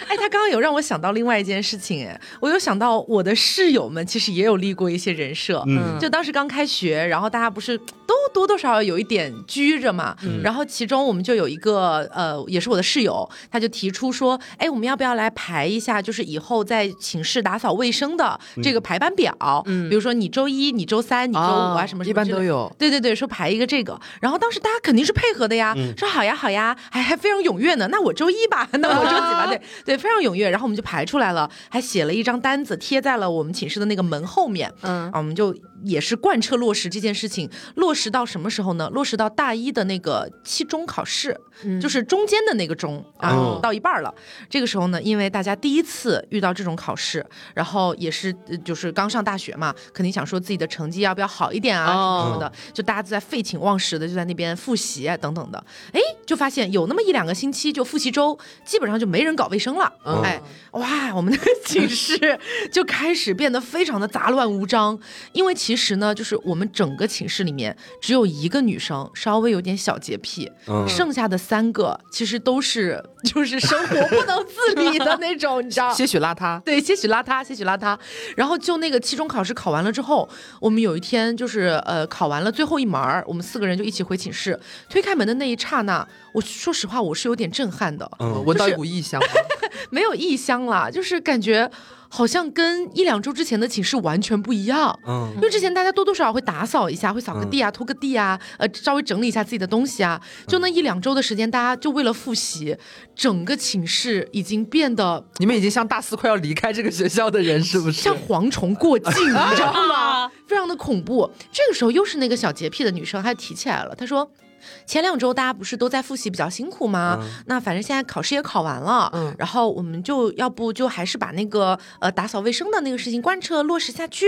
哎，他刚刚有让我想到另外一件事情，哎，我有想到我的室友们其实也有立过一些人设，嗯，就当时刚开学，然后大家不是都多多少少有一点拘着嘛，嗯然后其中我们就有一个呃，也是我的室友，他就提出说，哎，我们要不要来排一下，就是以后在寝室打扫卫生的这个排班表，嗯，比如说你周一、你周三、你周五啊什么什么，一般都有，对对对，说排一个这个，然后当时大家肯定是配合的呀，说好呀好呀，还还非常踊跃呢，那我周一吧，那我周几吧，对 对。非常踊跃，然后我们就排出来了，还写了一张单子贴在了我们寝室的那个门后面。嗯，我们就也是贯彻落实这件事情，落实到什么时候呢？落实到大一的那个期中考试，就是中间的那个中啊，到一半了。这个时候呢，因为大家第一次遇到这种考试，然后也是就是刚上大学嘛，肯定想说自己的成绩要不要好一点啊什么的，就大家都在废寝忘食的就在那边复习等等的。哎，就发现有那么一两个星期就复习周，基本上就没人搞卫生了。哎，哇，我们那个寝室就开始变得非常的杂乱无章，因为其实呢，就是我们整个寝室里面只有一个女生稍微有点小洁癖，剩下的三个其实都是就是生活不能自理的那种，你知道，些许邋遢，对，些许邋遢，些许邋遢。然后就那个期中考试考完了之后，我们有一天就是呃考完了最后一门儿，我们四个人就一起回寝室，推开门的那一刹那，我说实话，我是有点震撼的，闻到一股异香。没有异香啦，就是感觉好像跟一两周之前的寝室完全不一样。嗯，因为之前大家多多少少会打扫一下，会扫个地啊、拖个地啊，呃，稍微整理一下自己的东西啊。就那一两周的时间，大家就为了复习，整个寝室已经变得……你们已经像大四快要离开这个学校的人，是不是？像蝗虫过境，你知道吗？非常的恐怖。这个时候，又是那个小洁癖的女生，她提起来了，她说。前两周大家不是都在复习比较辛苦吗？那反正现在考试也考完了，嗯，然后我们就要不就还是把那个呃打扫卫生的那个事情贯彻落实下去。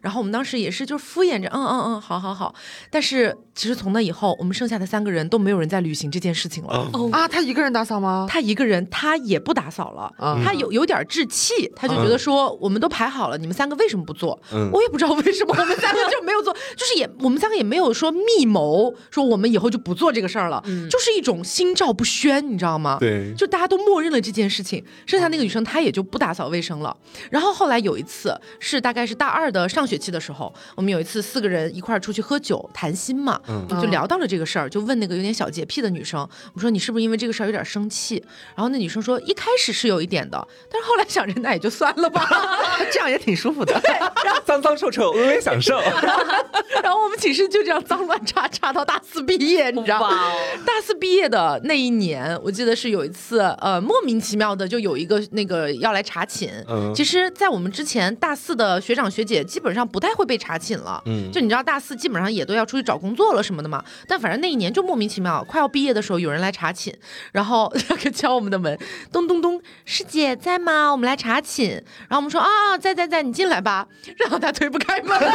然后我们当时也是就敷衍着，嗯嗯嗯，好好好。但是其实从那以后，我们剩下的三个人都没有人在履行这件事情了。哦啊，他一个人打扫吗？他一个人，他也不打扫了。他有有点置气，他就觉得说我们都排好了，你们三个为什么不做？我也不知道为什么我们三个就没有做，就是也我们三个也没有说密谋说我们以后就不做这个事儿了，就是一种心照不宣，你知道吗？对，就大家都默认了这件事情。剩下那个女生她也就不打扫卫生了。然后后来有一次是大概是大二的上学期的时候，我们有一次四个人一块儿出去喝酒谈心嘛，就聊到了这个事儿，就问那个有点小洁癖的女生，我说你是不是因为这个事儿有点生气？然后那女生说一开始是有一点的，但是后来想着那也就算了吧，这样也挺舒服的，脏脏臭臭，微微享受。然后我们寝室就这样脏乱差差到大四毕业，你知道吗？大四毕业的那一年，我记得是有一次，呃，莫名其妙的就有一个那个要来查寝。嗯，其实，在我们之前，大四的学长学姐基本上不太会被查寝了。嗯，就你知道，大四基本上也都要出去找工作了什么的嘛。但反正那一年就莫名其妙，快要毕业的时候，有人来查寝，然后 那个敲我们的门，咚咚咚，师姐在吗？我们来查寝。然后我们说啊，在在在，你进来吧。然后他推不开门。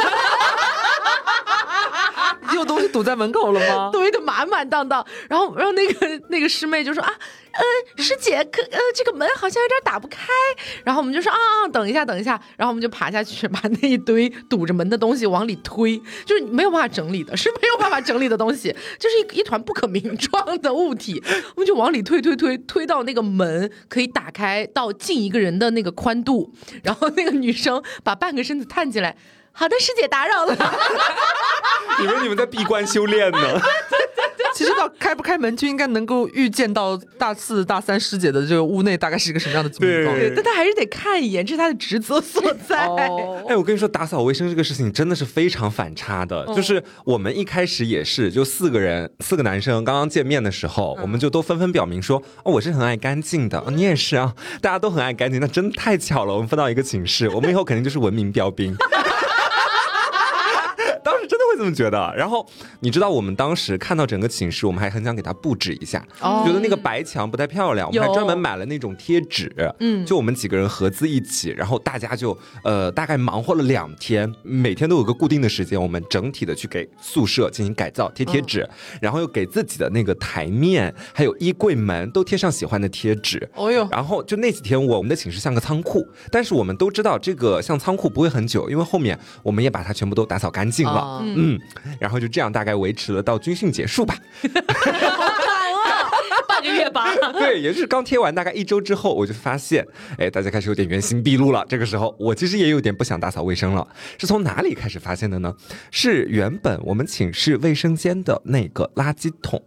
你有东西堵在门口了吗？堆的满满当当。然后，然后那个那个师妹就说啊，呃，师姐，可呃，这个门好像有点打不开。然后我们就说啊啊，等一下，等一下。然后我们就爬下去，把那一堆堵着门的东西往里推，就是没有办法整理的，是没有办法整理的东西，就是一一团不可名状的物体。我们就往里推推推，推到那个门可以打开到近一个人的那个宽度。然后那个女生把半个身子探进来。好的，师姐打扰了。以为你们在闭关修炼呢。其实到开不开门就应该能够预见到大四、大三师姐的这个屋内大概是一个什么样的情况。对，但他还是得看一眼，这是他的职责所在。哎，我跟你说，打扫卫生这个事情真的是非常反差的。就是我们一开始也是，就四个人，四个男生刚刚见面的时候，我们就都纷纷表明说，哦，我是很爱干净的，你也是啊，大家都很爱干净，那真的太巧了，我们分到一个寝室，我们以后肯定就是文明标兵。这么觉得，然后你知道我们当时看到整个寝室，我们还很想给它布置一下，觉得那个白墙不太漂亮，我们还专门买了那种贴纸，嗯，就我们几个人合资一起，然后大家就呃大概忙活了两天，每天都有个固定的时间，我们整体的去给宿舍进行改造，贴贴纸，然后又给自己的那个台面还有衣柜门都贴上喜欢的贴纸，哦哟，然后就那几天我们的寝室像个仓库，但是我们都知道这个像仓库不会很久，因为后面我们也把它全部都打扫干净了，嗯。嗯，然后就这样大概维持了到军训结束吧，半个月吧。对，也就是刚贴完大概一周之后，我就发现，哎，大家开始有点原形毕露了。这个时候，我其实也有点不想打扫卫生了。是从哪里开始发现的呢？是原本我们寝室卫生间的那个垃圾桶，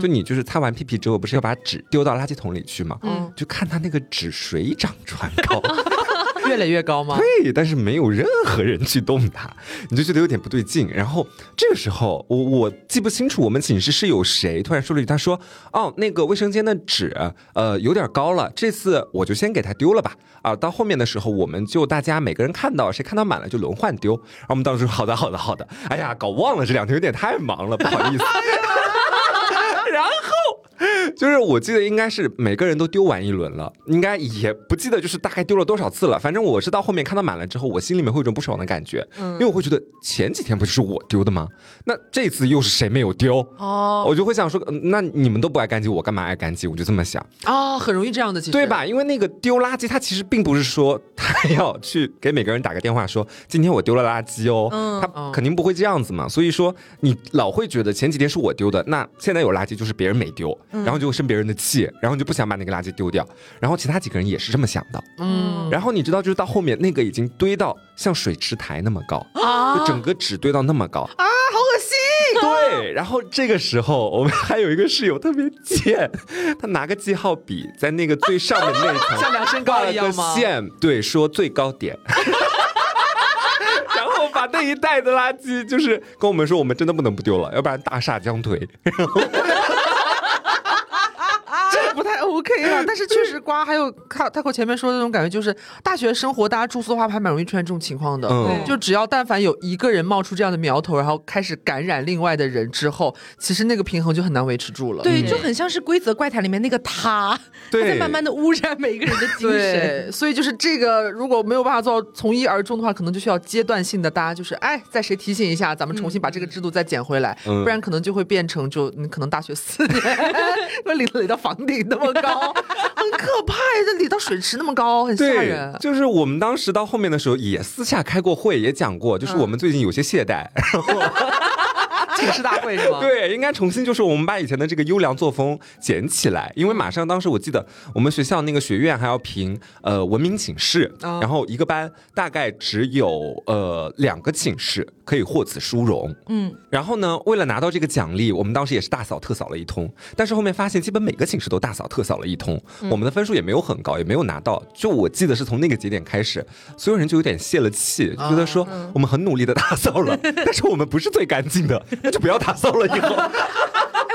就你就是擦完屁屁之后，不是要把纸丢到垃圾桶里去吗？嗯，就看它那个纸水涨船高。越来越高吗？对，但是没有任何人去动它，你就觉得有点不对劲。然后这个时候，我我记不清楚我们寝室是有谁突然说了一句，他说：“哦，那个卫生间的纸，呃，有点高了，这次我就先给它丢了吧。”啊，到后面的时候，我们就大家每个人看到谁看到满了就轮换丢。然后我们当时说：“好的，好的，好的。”哎呀，搞忘了这两天有点太忙了，不好意思。然后。就是我记得应该是每个人都丢完一轮了，应该也不记得就是大概丢了多少次了。反正我是到后面看到满了之后，我心里面会有种不爽的感觉，嗯，因为我会觉得前几天不就是我丢的吗？那这次又是谁没有丢？哦，我就会想说，那你们都不爱干净，我干嘛爱干净？我就这么想哦，很容易这样的，其实对吧？因为那个丢垃圾，他其实并不是说他要去给每个人打个电话说今天我丢了垃圾哦，他肯定不会这样子嘛。所以说你老会觉得前几天是我丢的，那现在有垃圾就是别人没丢。然后就会生别人的气，然后就不想把那个垃圾丢掉。然后其他几个人也是这么想的。嗯。然后你知道，就是到后面那个已经堆到像水池台那么高啊，就整个纸堆到那么高啊，好恶心。对。然后这个时候，我们还有一个室友特别贱，他拿个记号笔在那个最上面那一层 像量身高一样吗？线，对，说最高点。然后把那一袋的垃圾，就是跟我们说，我们真的不能不丢了，要不然大厦将颓。不太 OK 啊。但是确实 瓜还有他他口前面说的那种感觉，就是大学生活大家住宿的话，还蛮容易出现这种情况的。嗯，就只要但凡有一个人冒出这样的苗头，然后开始感染另外的人之后，其实那个平衡就很难维持住了。对，就很像是规则怪谈里面那个他，他在慢慢的污染每一个人的精神。对所以就是这个如果没有办法做到从一而终的话，可能就需要阶段性的大家就是哎，在谁提醒一下，咱们重新把这个制度再捡回来，不然可能就会变成就你可能大学四年，垒垒到房顶那么高，很可怕呀！这里到水池那么高，很吓人。就是我们当时到后面的时候也私下开过会，也讲过，就是我们最近有些懈怠，然后。寝室大会是吗？对，应该重新就是我们把以前的这个优良作风捡起来，因为马上当时我记得我们学校那个学院还要评呃文明寝室，然后一个班大概只有呃两个寝室可以获此殊荣，嗯，然后呢，为了拿到这个奖励，我们当时也是大扫特扫了一通，但是后面发现基本每个寝室都大扫特扫了一通，我们的分数也没有很高，也没有拿到，就我记得是从那个节点开始，所有人就有点泄了气，觉得说我们很努力的打扫了，但是我们不是最干净的。就不要打扫了，以后。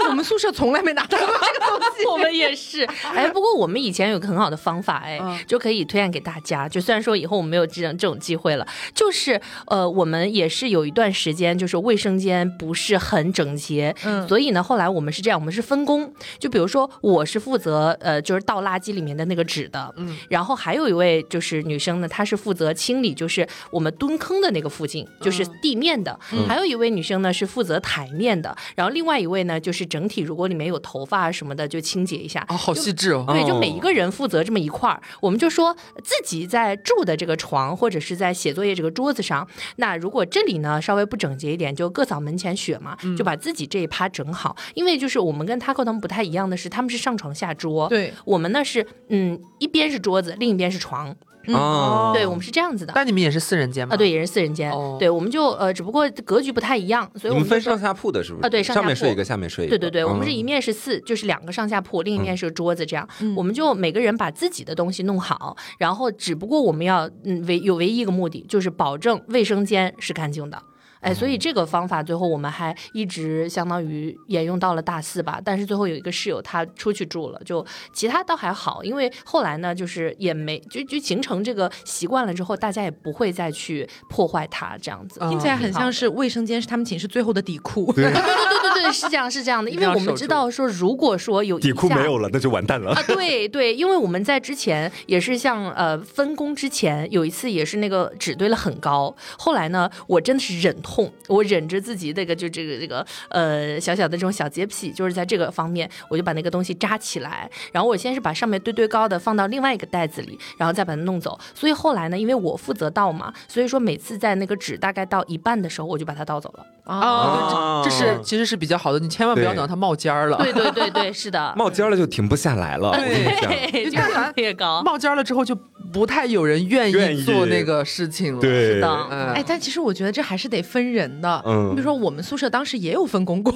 哎，我们宿舍从来没拿到过这个东西，我们也是。哎，不过我们以前有个很好的方法，哎，就可以推荐给大家。就虽然说以后我们没有这种这种机会了，就是呃，我们也是有一段时间，就是卫生间不是很整洁，嗯，所以呢，后来我们是这样，我们是分工。就比如说，我是负责呃，就是倒垃圾里面的那个纸的，嗯，然后还有一位就是女生呢，她是负责清理，就是我们蹲坑的那个附近，就是地面的。还有一位女生呢，是负责。台面的，然后另外一位呢，就是整体，如果里面有头发什么的，就清洁一下。哦，好细致哦。对，就每一个人负责这么一块儿。我们就说自己在住的这个床或者是在写作业这个桌子上，那如果这里呢稍微不整洁一点，就各扫门前雪嘛，就把自己这一趴整好。因为就是我们跟 Taco 他们不太一样的是，他们是上床下桌，对我们呢是嗯一边是桌子，另一边是床。哦，对我们是这样子的。但你们也是四人间吗？啊，对，也是四人间。对，我们就呃，只不过格局不太一样，所以我们分上下铺的是不是？啊，对，上面睡一个，下面睡一个。对对对，我们是一面是四，就是两个上下铺，另一面是桌子，这样。我们就每个人把自己的东西弄好，然后只不过我们要嗯唯有唯一一个目的，就是保证卫生间是干净的。哎，所以这个方法最后我们还一直相当于沿用到了大四吧。但是最后有一个室友他出去住了，就其他倒还好，因为后来呢，就是也没就就形成这个习惯了之后，大家也不会再去破坏它这样子。听起来很像是卫生间是他们寝室最后的底裤。对对对对对，是这样是这样的，因为我们知道说，如果说有底裤没有了，那就完蛋了啊。对对，因为我们在之前也是像呃分工之前有一次也是那个纸堆了很高，后来呢，我真的是忍痛。痛，我忍着自己那个就这个这个呃小小的这种小洁癖，就是在这个方面，我就把那个东西扎起来，然后我先是把上面堆堆高的放到另外一个袋子里，然后再把它弄走。所以后来呢，因为我负责倒嘛，所以说每次在那个纸大概倒一半的时候，我就把它倒走了。啊，这是其实是比较好的，你千万不要等到它冒尖儿了。对对对对，是的，冒尖儿了就停不下来了。对，就 越越高，冒尖儿了之后就不太有人愿意做那个事情了。是的，哎，但其实我觉得这还是得分人的。嗯，你比如说我们宿舍当时也有分工过。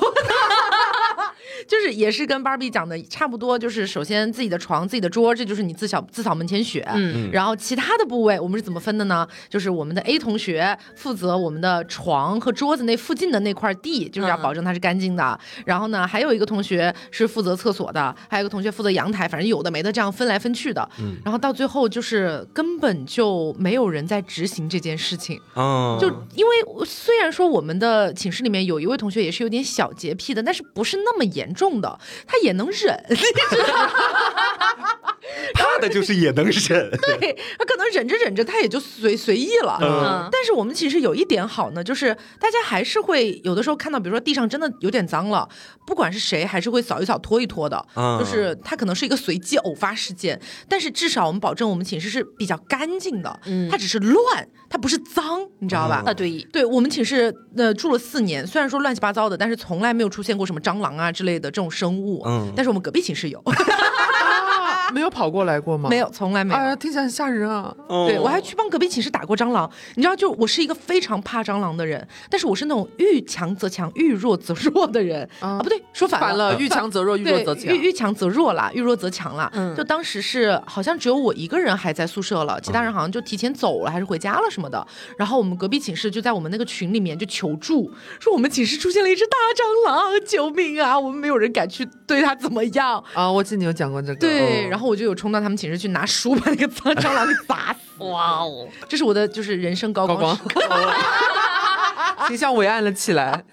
就是也是跟芭比讲的差不多，就是首先自己的床、自己的桌，这就是你自扫自扫门前雪。嗯，然后其他的部位我们是怎么分的呢？就是我们的 A 同学负责我们的床和桌子那附近的那块地，就是要保证它是干净的。然后呢，还有一个同学是负责厕所的，还有一个同学负责阳台，反正有的没的这样分来分去的。嗯，然后到最后就是根本就没有人在执行这件事情。哦，就因为虽然说我们的寝室里面有一位同学也是有点小洁癖的，但是不是那么严重。重的他也能忍，怕的就是也能忍。对他可能忍着忍着他也就随随意了。嗯，但是我们其实有一点好呢，就是大家还是会有的时候看到，比如说地上真的有点脏了，不管是谁，还是会扫一扫、拖一拖的。嗯，就是它可能是一个随机偶发事件，但是至少我们保证我们寝室是比较干净的。嗯，它只是乱，它不是脏，你知道吧？啊，对，对我们寝室呃住了四年，虽然说乱七八糟的，但是从来没有出现过什么蟑螂啊之类的。这种生物，嗯，但是我们隔壁寝室有。没有跑过来过吗？没有，从来没有。哎呀，听起来很吓人啊！对我还去帮隔壁寝室打过蟑螂。你知道，就我是一个非常怕蟑螂的人，但是我是那种遇强则强，遇弱则弱的人啊。不对，说反了，遇强则弱，遇弱则强。遇遇强则弱啦，遇弱则强啦。嗯，就当时是好像只有我一个人还在宿舍了，其他人好像就提前走了，还是回家了什么的。然后我们隔壁寝室就在我们那个群里面就求助，说我们寝室出现了一只大蟑螂，救命啊！我们没有人敢去对它怎么样啊。我记得你有讲过这个。对，然后我就有冲到他们寝室去拿书 把那个蟑 蟑螂给砸死。哇哦，这是我的就是人生高光时刻。形象伟岸了起来。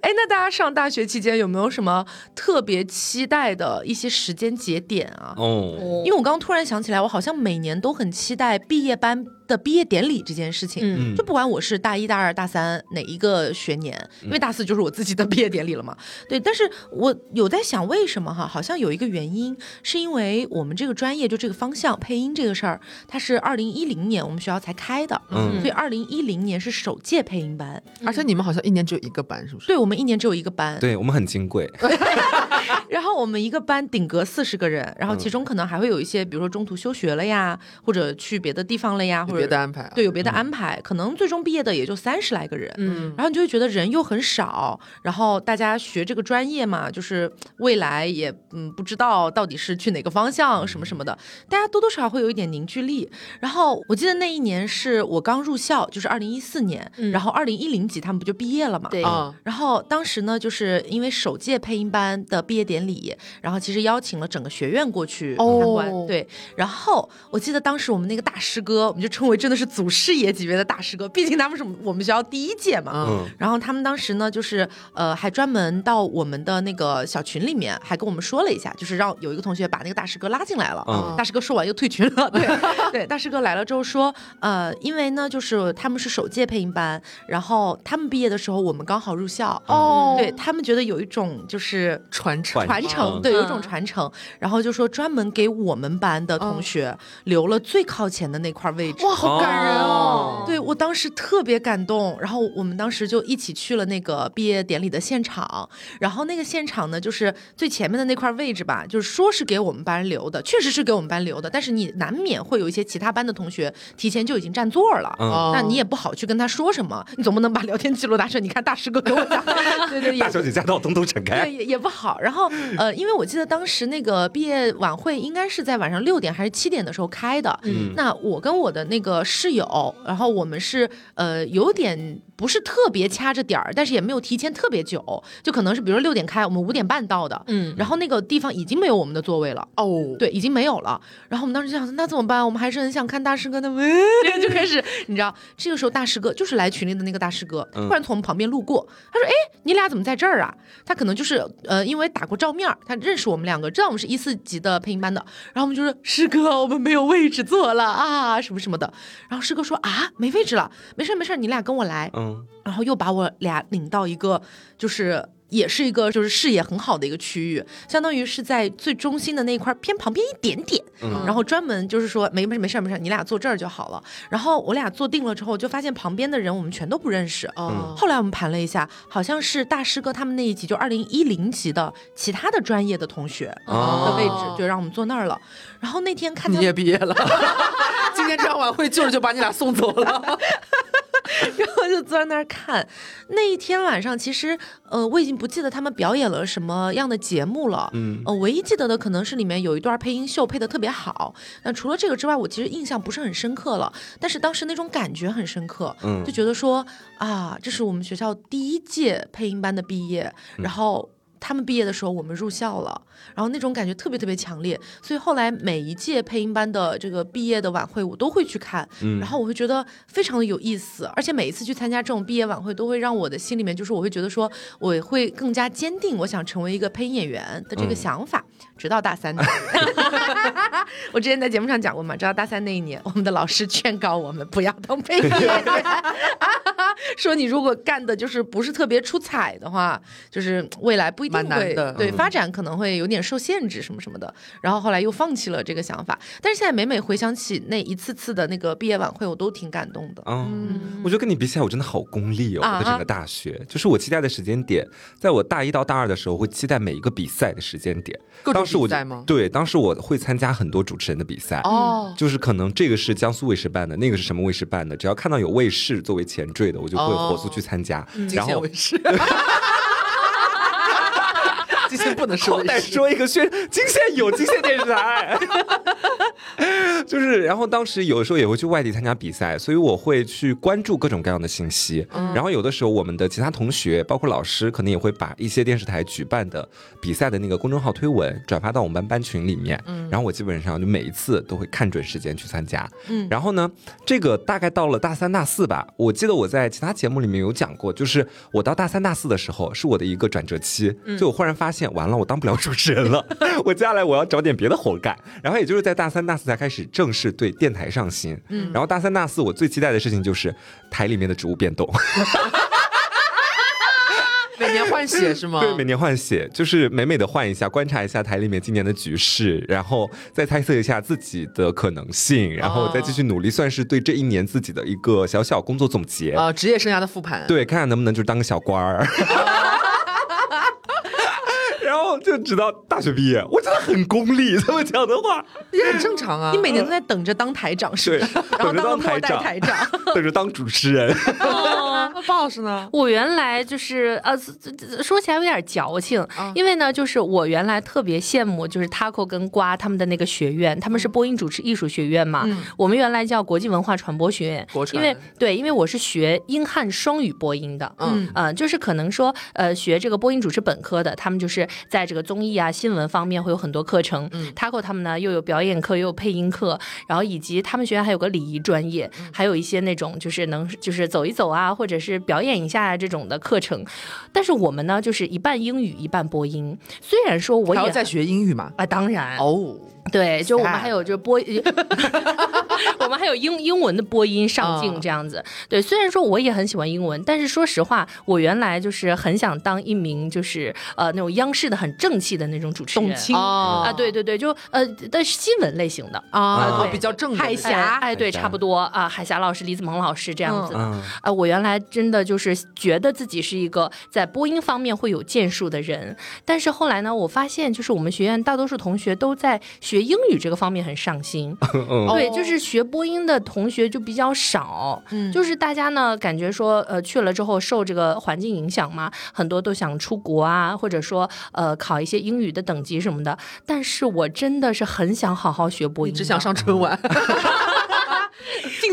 哎，那大家上大学期间有没有什么特别期待的一些时间节点啊？哦，因为我刚刚突然想起来，我好像每年都很期待毕业班。的毕业典礼这件事情，就不管我是大一大二大三哪一个学年，因为大四就是我自己的毕业典礼了嘛。对，但是我有在想为什么哈，好像有一个原因，是因为我们这个专业就这个方向配音这个事儿，它是二零一零年我们学校才开的，嗯，所以二零一零年是首届配音班，而且你们好像一年只有一个班，是不是？对，我们一年只有一个班，对我们很金贵。然后我们一个班顶格四十个人，然后其中可能还会有一些，比如说中途休学了呀，或者去别的地方了呀，或者别的安排，对，有别的安排，可能最终毕业的也就三十来个人，嗯，然后你就会觉得人又很少，然后大家学这个专业嘛，就是未来也嗯不知道到底是去哪个方向什么什么的，大家多多少少会有一点凝聚力。然后我记得那一年是我刚入校，就是二零一四年，然后二零一零级他们不就毕业了嘛，对，然后当时呢，就是因为首届配音班的毕业典礼，然后其实邀请了整个学院过去参观，对。然后我记得当时我们那个大师哥，我们就称为真的是祖师爷级别的大师哥，毕竟他们是我们学校第一届嘛。嗯。然后他们当时呢，就是呃，还专门到我们的那个小群里面，还跟我们说了一下，就是让有一个同学把那个大师哥拉进来了。嗯。大师哥说完又退群了。对 对，大师哥来了之后说，呃，因为呢，就是他们是首届配音班，然后他们毕业的时候我们刚好入校。哦。对他们觉得有一种就是传承。传承对，有一种传承，然后就说专门给我们班的同学留了最靠前的那块位置，哇，好感人哦！对我当时特别感动，然后我们当时就一起去了那个毕业典礼的现场，然后那个现场呢，就是最前面的那块位置吧，就是说是给我们班留的，确实是给我们班留的，但是你难免会有一些其他班的同学提前就已经占座了，那你也不好去跟他说什么，你总不能把聊天记录拿出来，你看大师哥给我讲，对 对，大小姐驾到，通通敞开，对也也不好，然后。呃，因为我记得当时那个毕业晚会应该是在晚上六点还是七点的时候开的。嗯，那我跟我的那个室友，然后我们是呃有点不是特别掐着点儿，但是也没有提前特别久，就可能是比如说六点开，我们五点半到的。嗯，然后那个地方已经没有我们的座位了。哦，对，已经没有了。然后我们当时就想，那怎么办？我们还是很想看大师哥的，就开始你知道，这个时候大师哥就是来群里的那个大师哥，突然从我们旁边路过，他说：“哎，你俩怎么在这儿啊？”他可能就是呃，因为打过照面。他认识我们两个，知道我们是一四级的配音班的，然后我们就说师哥，我们没有位置坐了啊，什么什么的。然后师哥说啊，没位置了，没事没事，你俩跟我来。嗯，然后又把我俩领到一个就是。也是一个就是视野很好的一个区域，相当于是在最中心的那一块偏旁边一点点，然后专门就是说没没事没事没事，你俩坐这儿就好了。然后我俩坐定了之后，就发现旁边的人我们全都不认识。哦，后来我们盘了一下，好像是大师哥他们那一级就二零一零级的其他的专业的同学的位置，就让我们坐那儿了。然后那天看你也毕业了，今天这场晚会就是就把你俩送走了。就坐在那儿看，那一天晚上其实，呃，我已经不记得他们表演了什么样的节目了，嗯，呃，唯一记得的可能是里面有一段配音秀配的特别好。那除了这个之外，我其实印象不是很深刻了，但是当时那种感觉很深刻，嗯，就觉得说啊，这是我们学校第一届配音班的毕业，然后。他们毕业的时候，我们入校了，然后那种感觉特别特别强烈，所以后来每一届配音班的这个毕业的晚会，我都会去看，然后我会觉得非常的有意思，而且每一次去参加这种毕业晚会，都会让我的心里面就是我会觉得说，我会更加坚定我想成为一个配音演员的这个想法。直到大三，我之前在节目上讲过嘛，直到大三那一年，我们的老师劝告我们不要当配音演员，说你如果干的就是不是特别出彩的话，就是未来不一定会对发展可能会有点受限制什么什么的。然后后来又放弃了这个想法，但是现在每每回想起那一次次的那个毕业晚会，我都挺感动的。嗯，我觉得跟你比起来，我真的好功利哦。我的整个大学，就是我期待的时间点，在我大一到大二的时候，会期待每一个比赛的时间点。够当时我对，当时我会参加很多主持人的比赛哦，就是可能这个是江苏卫视办的，那个是什么卫视办的，只要看到有卫视作为前缀的，我就会火速去参加。然后卫视。金线不能说，再说一个宣金线有金线电视台，就是，然后当时有的时候也会去外地参加比赛，所以我会去关注各种各样的信息。然后有的时候我们的其他同学，包括老师，可能也会把一些电视台举办的比赛的那个公众号推文转发到我们班班群里面。然后我基本上就每一次都会看准时间去参加。然后呢，这个大概到了大三大四吧，我记得我在其他节目里面有讲过，就是我到大三大四的时候是我的一个转折期，就我忽然发现。完了，我当不了主持人了，我接下来我要找点别的活干。然后也就是在大三、大四才开始正式对电台上心。嗯，然后大三、大四我最期待的事情就是台里面的职务变动。每年换血是吗？对，每年换血，就是美美的换一下，观察一下台里面今年的局势，然后再猜测一下自己的可能性，然后再继续努力，算是对这一年自己的一个小小工作总结啊，职业生涯的复盘。对，看看能不能就当个小官儿。就直到大学毕业，我真的很功利。这么讲的话也很正常啊。你每年都在等着当台长，是吧？然后当台长，台长，等着当主持人。那包老师呢？我原来就是呃，说起来有点矫情，因为呢，就是我原来特别羡慕，就是 Taco 跟瓜他们的那个学院，他们是播音主持艺术学院嘛。我们原来叫国际文化传播学院，因为对，因为我是学英汉双语播音的。嗯嗯，就是可能说呃，学这个播音主持本科的，他们就是在这个综艺啊、新闻方面会有很多课程。嗯，Taco 他们呢又有表演课，又有配音课，然后以及他们学院还有个礼仪专业，还有一些那种就是能就是走一走啊，或者是表演一下这种的课程。但是我们呢，就是一半英语一半播音。虽然说我也在学英语嘛，啊，当然哦。对，就我们还有就是播，我们还有英英文的播音上镜这样子。对，虽然说我也很喜欢英文，但是说实话，我原来就是很想当一名就是呃那种央视的很正气的那种主持人董卿啊，对对对，就呃但是新闻类型的啊，比较正海峡，哎对，差不多啊，海峡老师、李子萌老师这样子的啊。我原来真的就是觉得自己是一个在播音方面会有建树的人，但是后来呢，我发现就是我们学院大多数同学都在学。英语这个方面很上心，对，就是学播音的同学就比较少，就是大家呢感觉说，呃，去了之后受这个环境影响嘛，很多都想出国啊，或者说呃考一些英语的等级什么的。但是我真的是很想好好学播音，只想上春晚。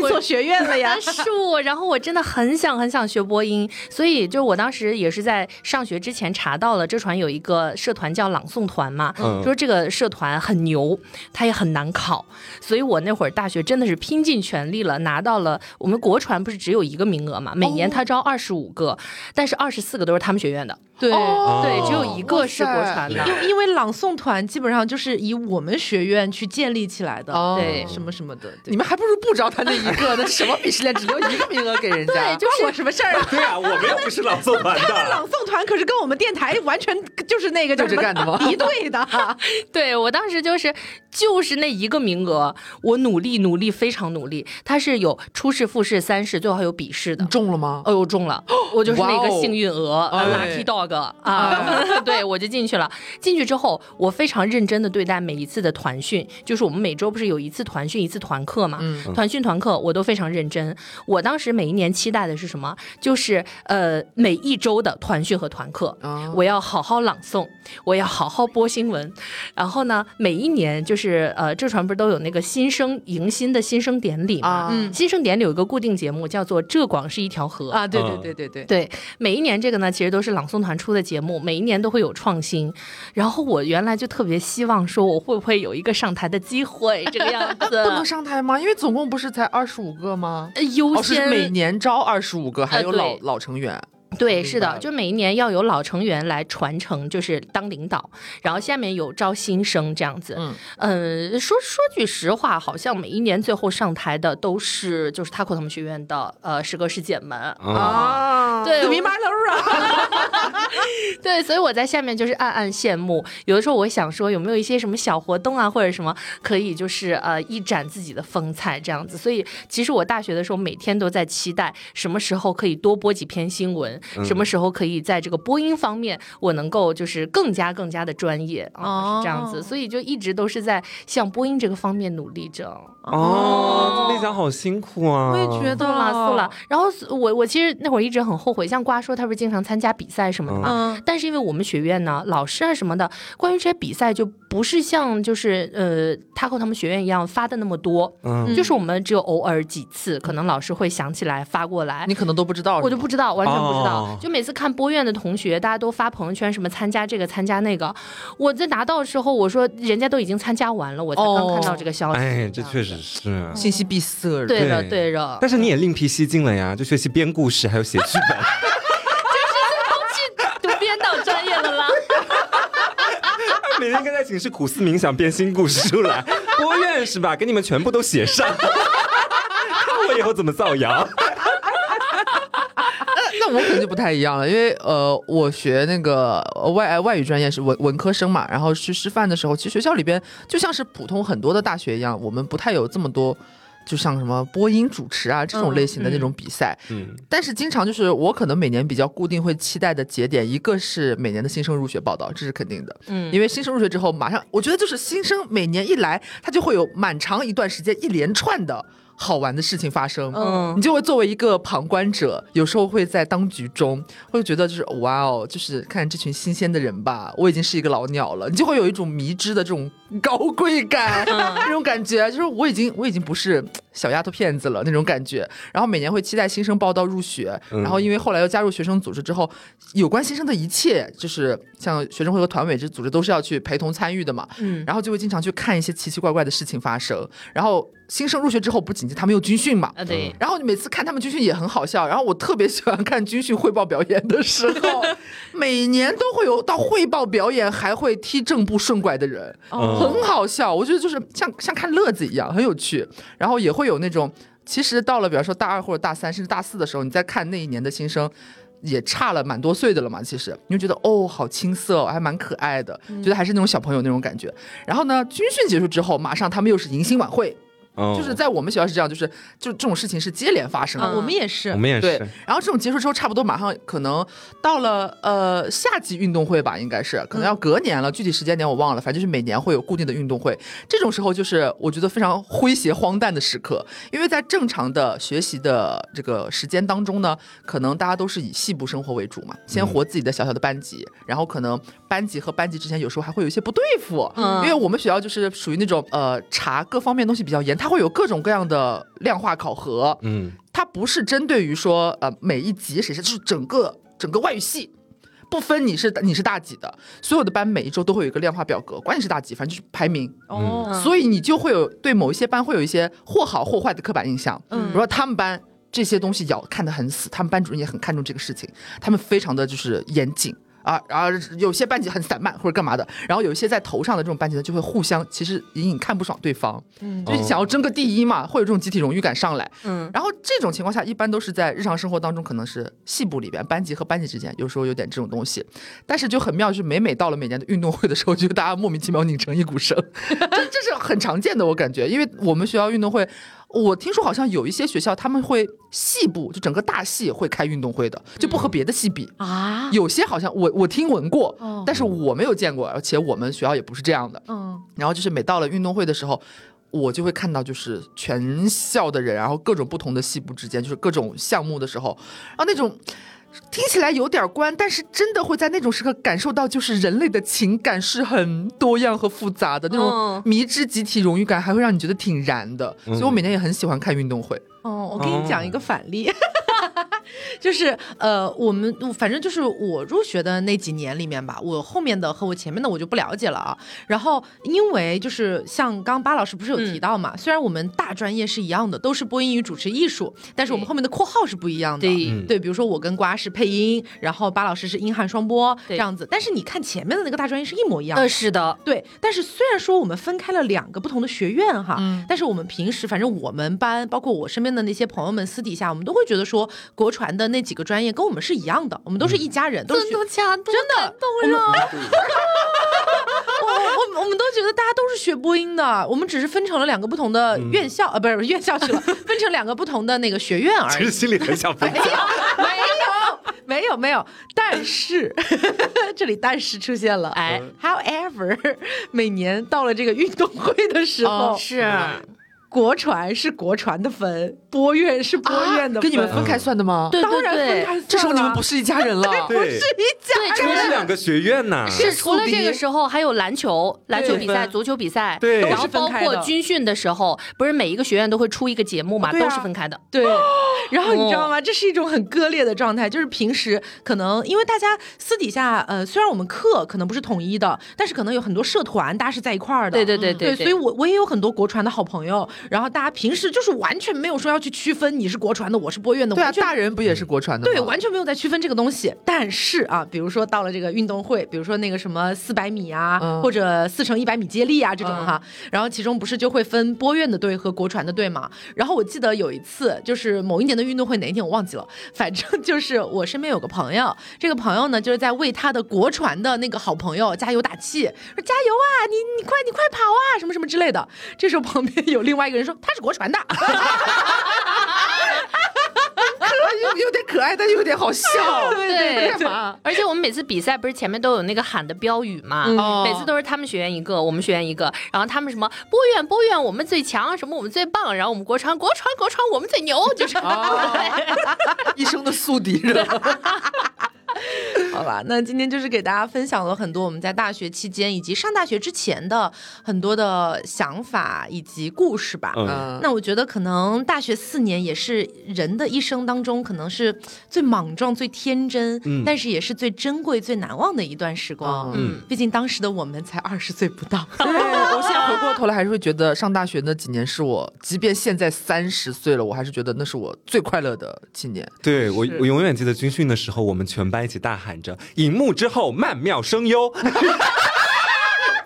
进错学院了呀！是我，然后我真的很想很想学播音，所以就我当时也是在上学之前查到了浙传有一个社团叫朗诵团嘛，说这个社团很牛，它也很难考，所以我那会儿大学真的是拼尽全力了，拿到了我们国传不是只有一个名额嘛，每年他招二十五个，但是二十四个都是他们学院的。对对，只有一个是国传的，因。为因为朗诵团基本上就是以我们学院去建立起来的，对什么什么的，你们还不如不招他那一个那？什么鄙视链，只留一个名额给人家，对，就是我什么事儿啊？对啊，我们又不是朗诵团的，他们朗诵团可是跟我们电台完全就是那个就是干的吗？一对的，对我当时就是就是那一个名额，我努力努力非常努力，他是有初试、复试、三试，最后还有笔试的，中了吗？哦，中了，我就是那个幸运鹅，lucky dog。啊，对我就进去了。进去之后，我非常认真的对待每一次的团训，就是我们每周不是有一次团训，一次团课嘛？团训团课我都非常认真。我当时每一年期待的是什么？就是呃，每一周的团训和团课，我要好好朗诵，我要好好播新闻。然后呢，每一年就是呃，浙传不是都有那个新生迎新的新生典礼嘛？嗯，新生典礼有一个固定节目叫做“浙广是一条河”啊，对对对对对对。每一年这个呢，其实都是朗诵团。出的节目每一年都会有创新，然后我原来就特别希望说我会不会有一个上台的机会，这个样子 不能上台吗？因为总共不是才二十五个吗？优先每年招二十五个，还有老老成员。对，是的，就每一年要有老成员来传承，就是当领导，然后下面有招新生这样子。嗯，呃，说说句实话，好像每一年最后上台的都是就是 Taco 他们学院的呃师哥师姐们啊，对，米八楼啊，对，所以我在下面就是暗暗羡慕。有的时候我想说，有没有一些什么小活动啊，或者什么可以就是呃一展自己的风采这样子。所以其实我大学的时候每天都在期待什么时候可以多播几篇新闻。什么时候可以在这个播音方面，我能够就是更加更加的专业啊，是这样子，所以就一直都是在向播音这个方面努力着。哦，丽江好辛苦啊！我也觉得了，是了。然后我我其实那会儿一直很后悔，像瓜说他不是经常参加比赛什么的嘛，但是因为我们学院呢，老师啊什么的，关于这些比赛就不是像就是呃他和他们学院一样发的那么多，嗯，就是我们只有偶尔几次，可能老师会想起来发过来，你可能都不知道，我就不知道，完全不知道。就每次看播院的同学，大家都发朋友圈什么参加这个参加那个，我在拿到的时候，我说人家都已经参加完了，我才刚看到这个消息。哎，这确实。是信息闭塞，对的对的。但是你也另辟蹊径了呀，就学习编故事，还有写剧本，就是去读编导专业的啦。每天跟在寝室苦思冥想编新故事出来，多院是吧？给你们全部都写上，看我以后怎么造谣。那我可能就不太一样了，因为呃，我学那个外外语专业是文文科生嘛，然后去师范的时候，其实学校里边就像是普通很多的大学一样，我们不太有这么多，就像什么播音主持啊这种类型的那种比赛。嗯。但是经常就是我可能每年比较固定会期待的节点，一个是每年的新生入学报道，这是肯定的。嗯。因为新生入学之后，马上我觉得就是新生每年一来，他就会有蛮长一段时间一连串的。好玩的事情发生，嗯，你就会作为一个旁观者，有时候会在当局中，会觉得就是哇哦，就是看这群新鲜的人吧，我已经是一个老鸟了，你就会有一种迷之的这种高贵感，那种感觉，就是我已经我已经不是小丫头片子了那种感觉。然后每年会期待新生报到入学，然后因为后来又加入学生组织之后，有关新生的一切，就是像学生会和团委这组织都是要去陪同参与的嘛，嗯，然后就会经常去看一些奇奇怪怪的事情发生，然后。新生入学之后不仅仅，他们有军训嘛，啊对，然后每次看他们军训也很好笑，然后我特别喜欢看军训汇报表演的时候，每年都会有到汇报表演还会踢正步顺拐的人，很好笑，我觉得就是像像看乐子一样，很有趣，然后也会有那种，其实到了比方说大二或者大三甚至大四的时候，你再看那一年的新生，也差了蛮多岁的了嘛，其实。你就觉得哦好青涩，还蛮可爱的，觉得还是那种小朋友那种感觉，然后呢军训结束之后，马上他们又是迎新晚会。就是在我们学校是这样，就是就这种事情是接连发生的。我们也是，我们也是。对，然后这种结束之后，差不多马上可能到了呃夏季运动会吧，应该是可能要隔年了，具体时间点我忘了，反正就是每年会有固定的运动会。这种时候就是我觉得非常诙谐荒诞的时刻，因为在正常的学习的这个时间当中呢，可能大家都是以系部生活为主嘛，先活自己的小小的班级，然后可能班级和班级之间有时候还会有一些不对付，因为我们学校就是属于那种呃查各方面东西比较严。它会有各种各样的量化考核，嗯，它不是针对于说呃每一级谁是，就是整个整个外语系不分你是你是大几的，所有的班每一周都会有一个量化表格，管你是大几，反正就是排名。哦，所以你就会有对某一些班会有一些或好或坏的刻板印象，嗯，比如说他们班这些东西咬看得很死，他们班主任也很看重这个事情，他们非常的就是严谨。啊，然后有些班级很散漫或者干嘛的，然后有一些在头上的这种班级呢，就会互相其实隐隐看不爽对方，嗯，就想要争个第一嘛，会有这种集体荣誉感上来，嗯，然后这种情况下一般都是在日常生活当中，可能是系部里边班级和班级之间有时候有点这种东西，但是就很妙，就是每每到了每年的运动会的时候，就大家莫名其妙拧成一股绳，这这是很常见的，我感觉，因为我们学校运动会。我听说好像有一些学校他们会系部就整个大系会开运动会的，就不和别的系比啊。有些好像我我听闻过，但是我没有见过，而且我们学校也不是这样的。嗯，然后就是每到了运动会的时候，我就会看到就是全校的人，然后各种不同的系部之间就是各种项目的时候，然后那种。听起来有点关，但是真的会在那种时刻感受到，就是人类的情感是很多样和复杂的那种迷之集体荣誉感，还会让你觉得挺燃的。所以我每年也很喜欢看运动会。哦，我给你讲一个反例。就是呃，我们反正就是我入学的那几年里面吧，我后面的和我前面的我就不了解了啊。然后因为就是像刚巴老师不是有提到嘛，虽然我们大专业是一样的，都是播音与主持艺术，但是我们后面的括号是不一样的。对对，比如说我跟瓜是配音，然后巴老师是英汉双播这样子。但是你看前面的那个大专业是一模一样的。是的，对。但是虽然说我们分开了两个不同的学院哈，但是我们平时反正我们班，包括我身边的那些朋友们，私底下我们都会觉得说国传的。那几个专业跟我们是一样的，我们都是一家人，都是真的懂了。我我我们都觉得大家都是学播音的，我们只是分成了两个不同的院校啊，不是院校去了，分成两个不同的那个学院而已。其实心里很想分。没有，没有。没有没有，但是 这里但是出现了，哎，However，每年到了这个运动会的时候是。国传是国传的分，播院是播院的，跟你们分开算的吗？当然分开。这时候你们不是一家人了，不是一家，人，是两个学院呐。是除了这个时候，还有篮球、篮球比赛、足球比赛，对，然后包括军训的时候，不是每一个学院都会出一个节目嘛，都是分开的。对。然后你知道吗？这是一种很割裂的状态，就是平时可能因为大家私底下，呃，虽然我们课可能不是统一的，但是可能有很多社团，大家是在一块儿的。对对对对。所以我我也有很多国传的好朋友，然后大家平时就是完全没有说要去区分你是国传的，我是播院的。对啊，大人不也是国传的？对，完全没有在区分这个东西。但是啊，比如说到了这个运动会，比如说那个什么四百米啊，或者四乘一百米接力啊这种哈，然后其中不是就会分播院的队和国传的队嘛？然后我记得有一次，就是某一年的运动会哪一天我忘。忘记了，反正就是我身边有个朋友，这个朋友呢就是在为他的国传的那个好朋友加油打气，说加油啊，你你快你快跑啊，什么什么之类的。这时候旁边有另外一个人说他是国传的。有有点可爱，但又有点好笑。对，干嘛？而且我们每次比赛不是前面都有那个喊的标语嘛？每次都是他们学院一个，我们学院一个，然后他们什么波院波院我们最强，什么我们最棒，然后我们国传国传国传我们最牛，就是 一生的宿敌人。好吧，那今天就是给大家分享了很多我们在大学期间以及上大学之前的很多的想法以及故事吧。嗯，那我觉得可能大学四年也是人的一生当中可能是最莽撞、最天真，但是也是最珍贵、最难忘的一段时光。嗯，毕竟当时的我们才二十岁不到。对，我现在回过头来还是会觉得上大学那几年是我，即便现在三十岁了，我还是觉得那是我最快乐的几年。对我，我永远记得军训的时候，我们全班一起大喊着“荧幕之后曼妙声优”。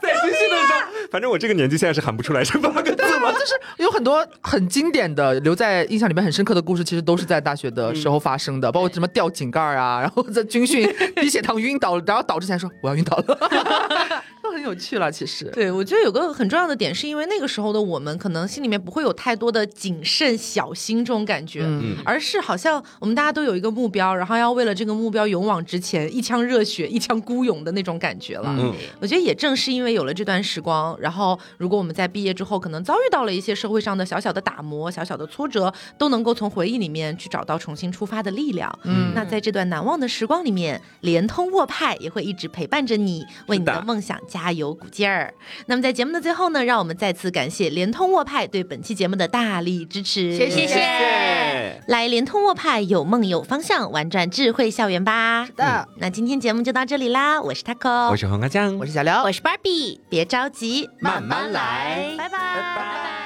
在军训的时候，反正我这个年纪现在是喊不出来这八个字了。就是有很多很经典的、留在印象里面很深刻的故事，其实都是在大学的时候发生的，包括什么掉井盖啊，然后在军训 低血糖晕倒，然后倒之前说我要晕倒了。都很有趣了，其实。对，我觉得有个很重要的点，是因为那个时候的我们，可能心里面不会有太多的谨慎小心这种感觉，嗯，而是好像我们大家都有一个目标，然后要为了这个目标勇往直前，一腔热血，一腔孤勇的那种感觉了。嗯，我觉得也正是因为有了这段时光，然后如果我们在毕业之后，可能遭遇到了一些社会上的小小的打磨、小小的挫折，都能够从回忆里面去找到重新出发的力量。嗯，那在这段难忘的时光里面，联通沃派也会一直陪伴着你，为你的梦想。加油鼓劲儿！那么在节目的最后呢，让我们再次感谢联通沃派对本期节目的大力支持，谢谢！来联通沃派，有梦有方向，玩转智慧校园吧！是的，那今天节目就到这里啦！我是 taco，我是黄瓜酱，我是小刘，我是 Barbie，别着急，慢慢来，拜拜，拜拜。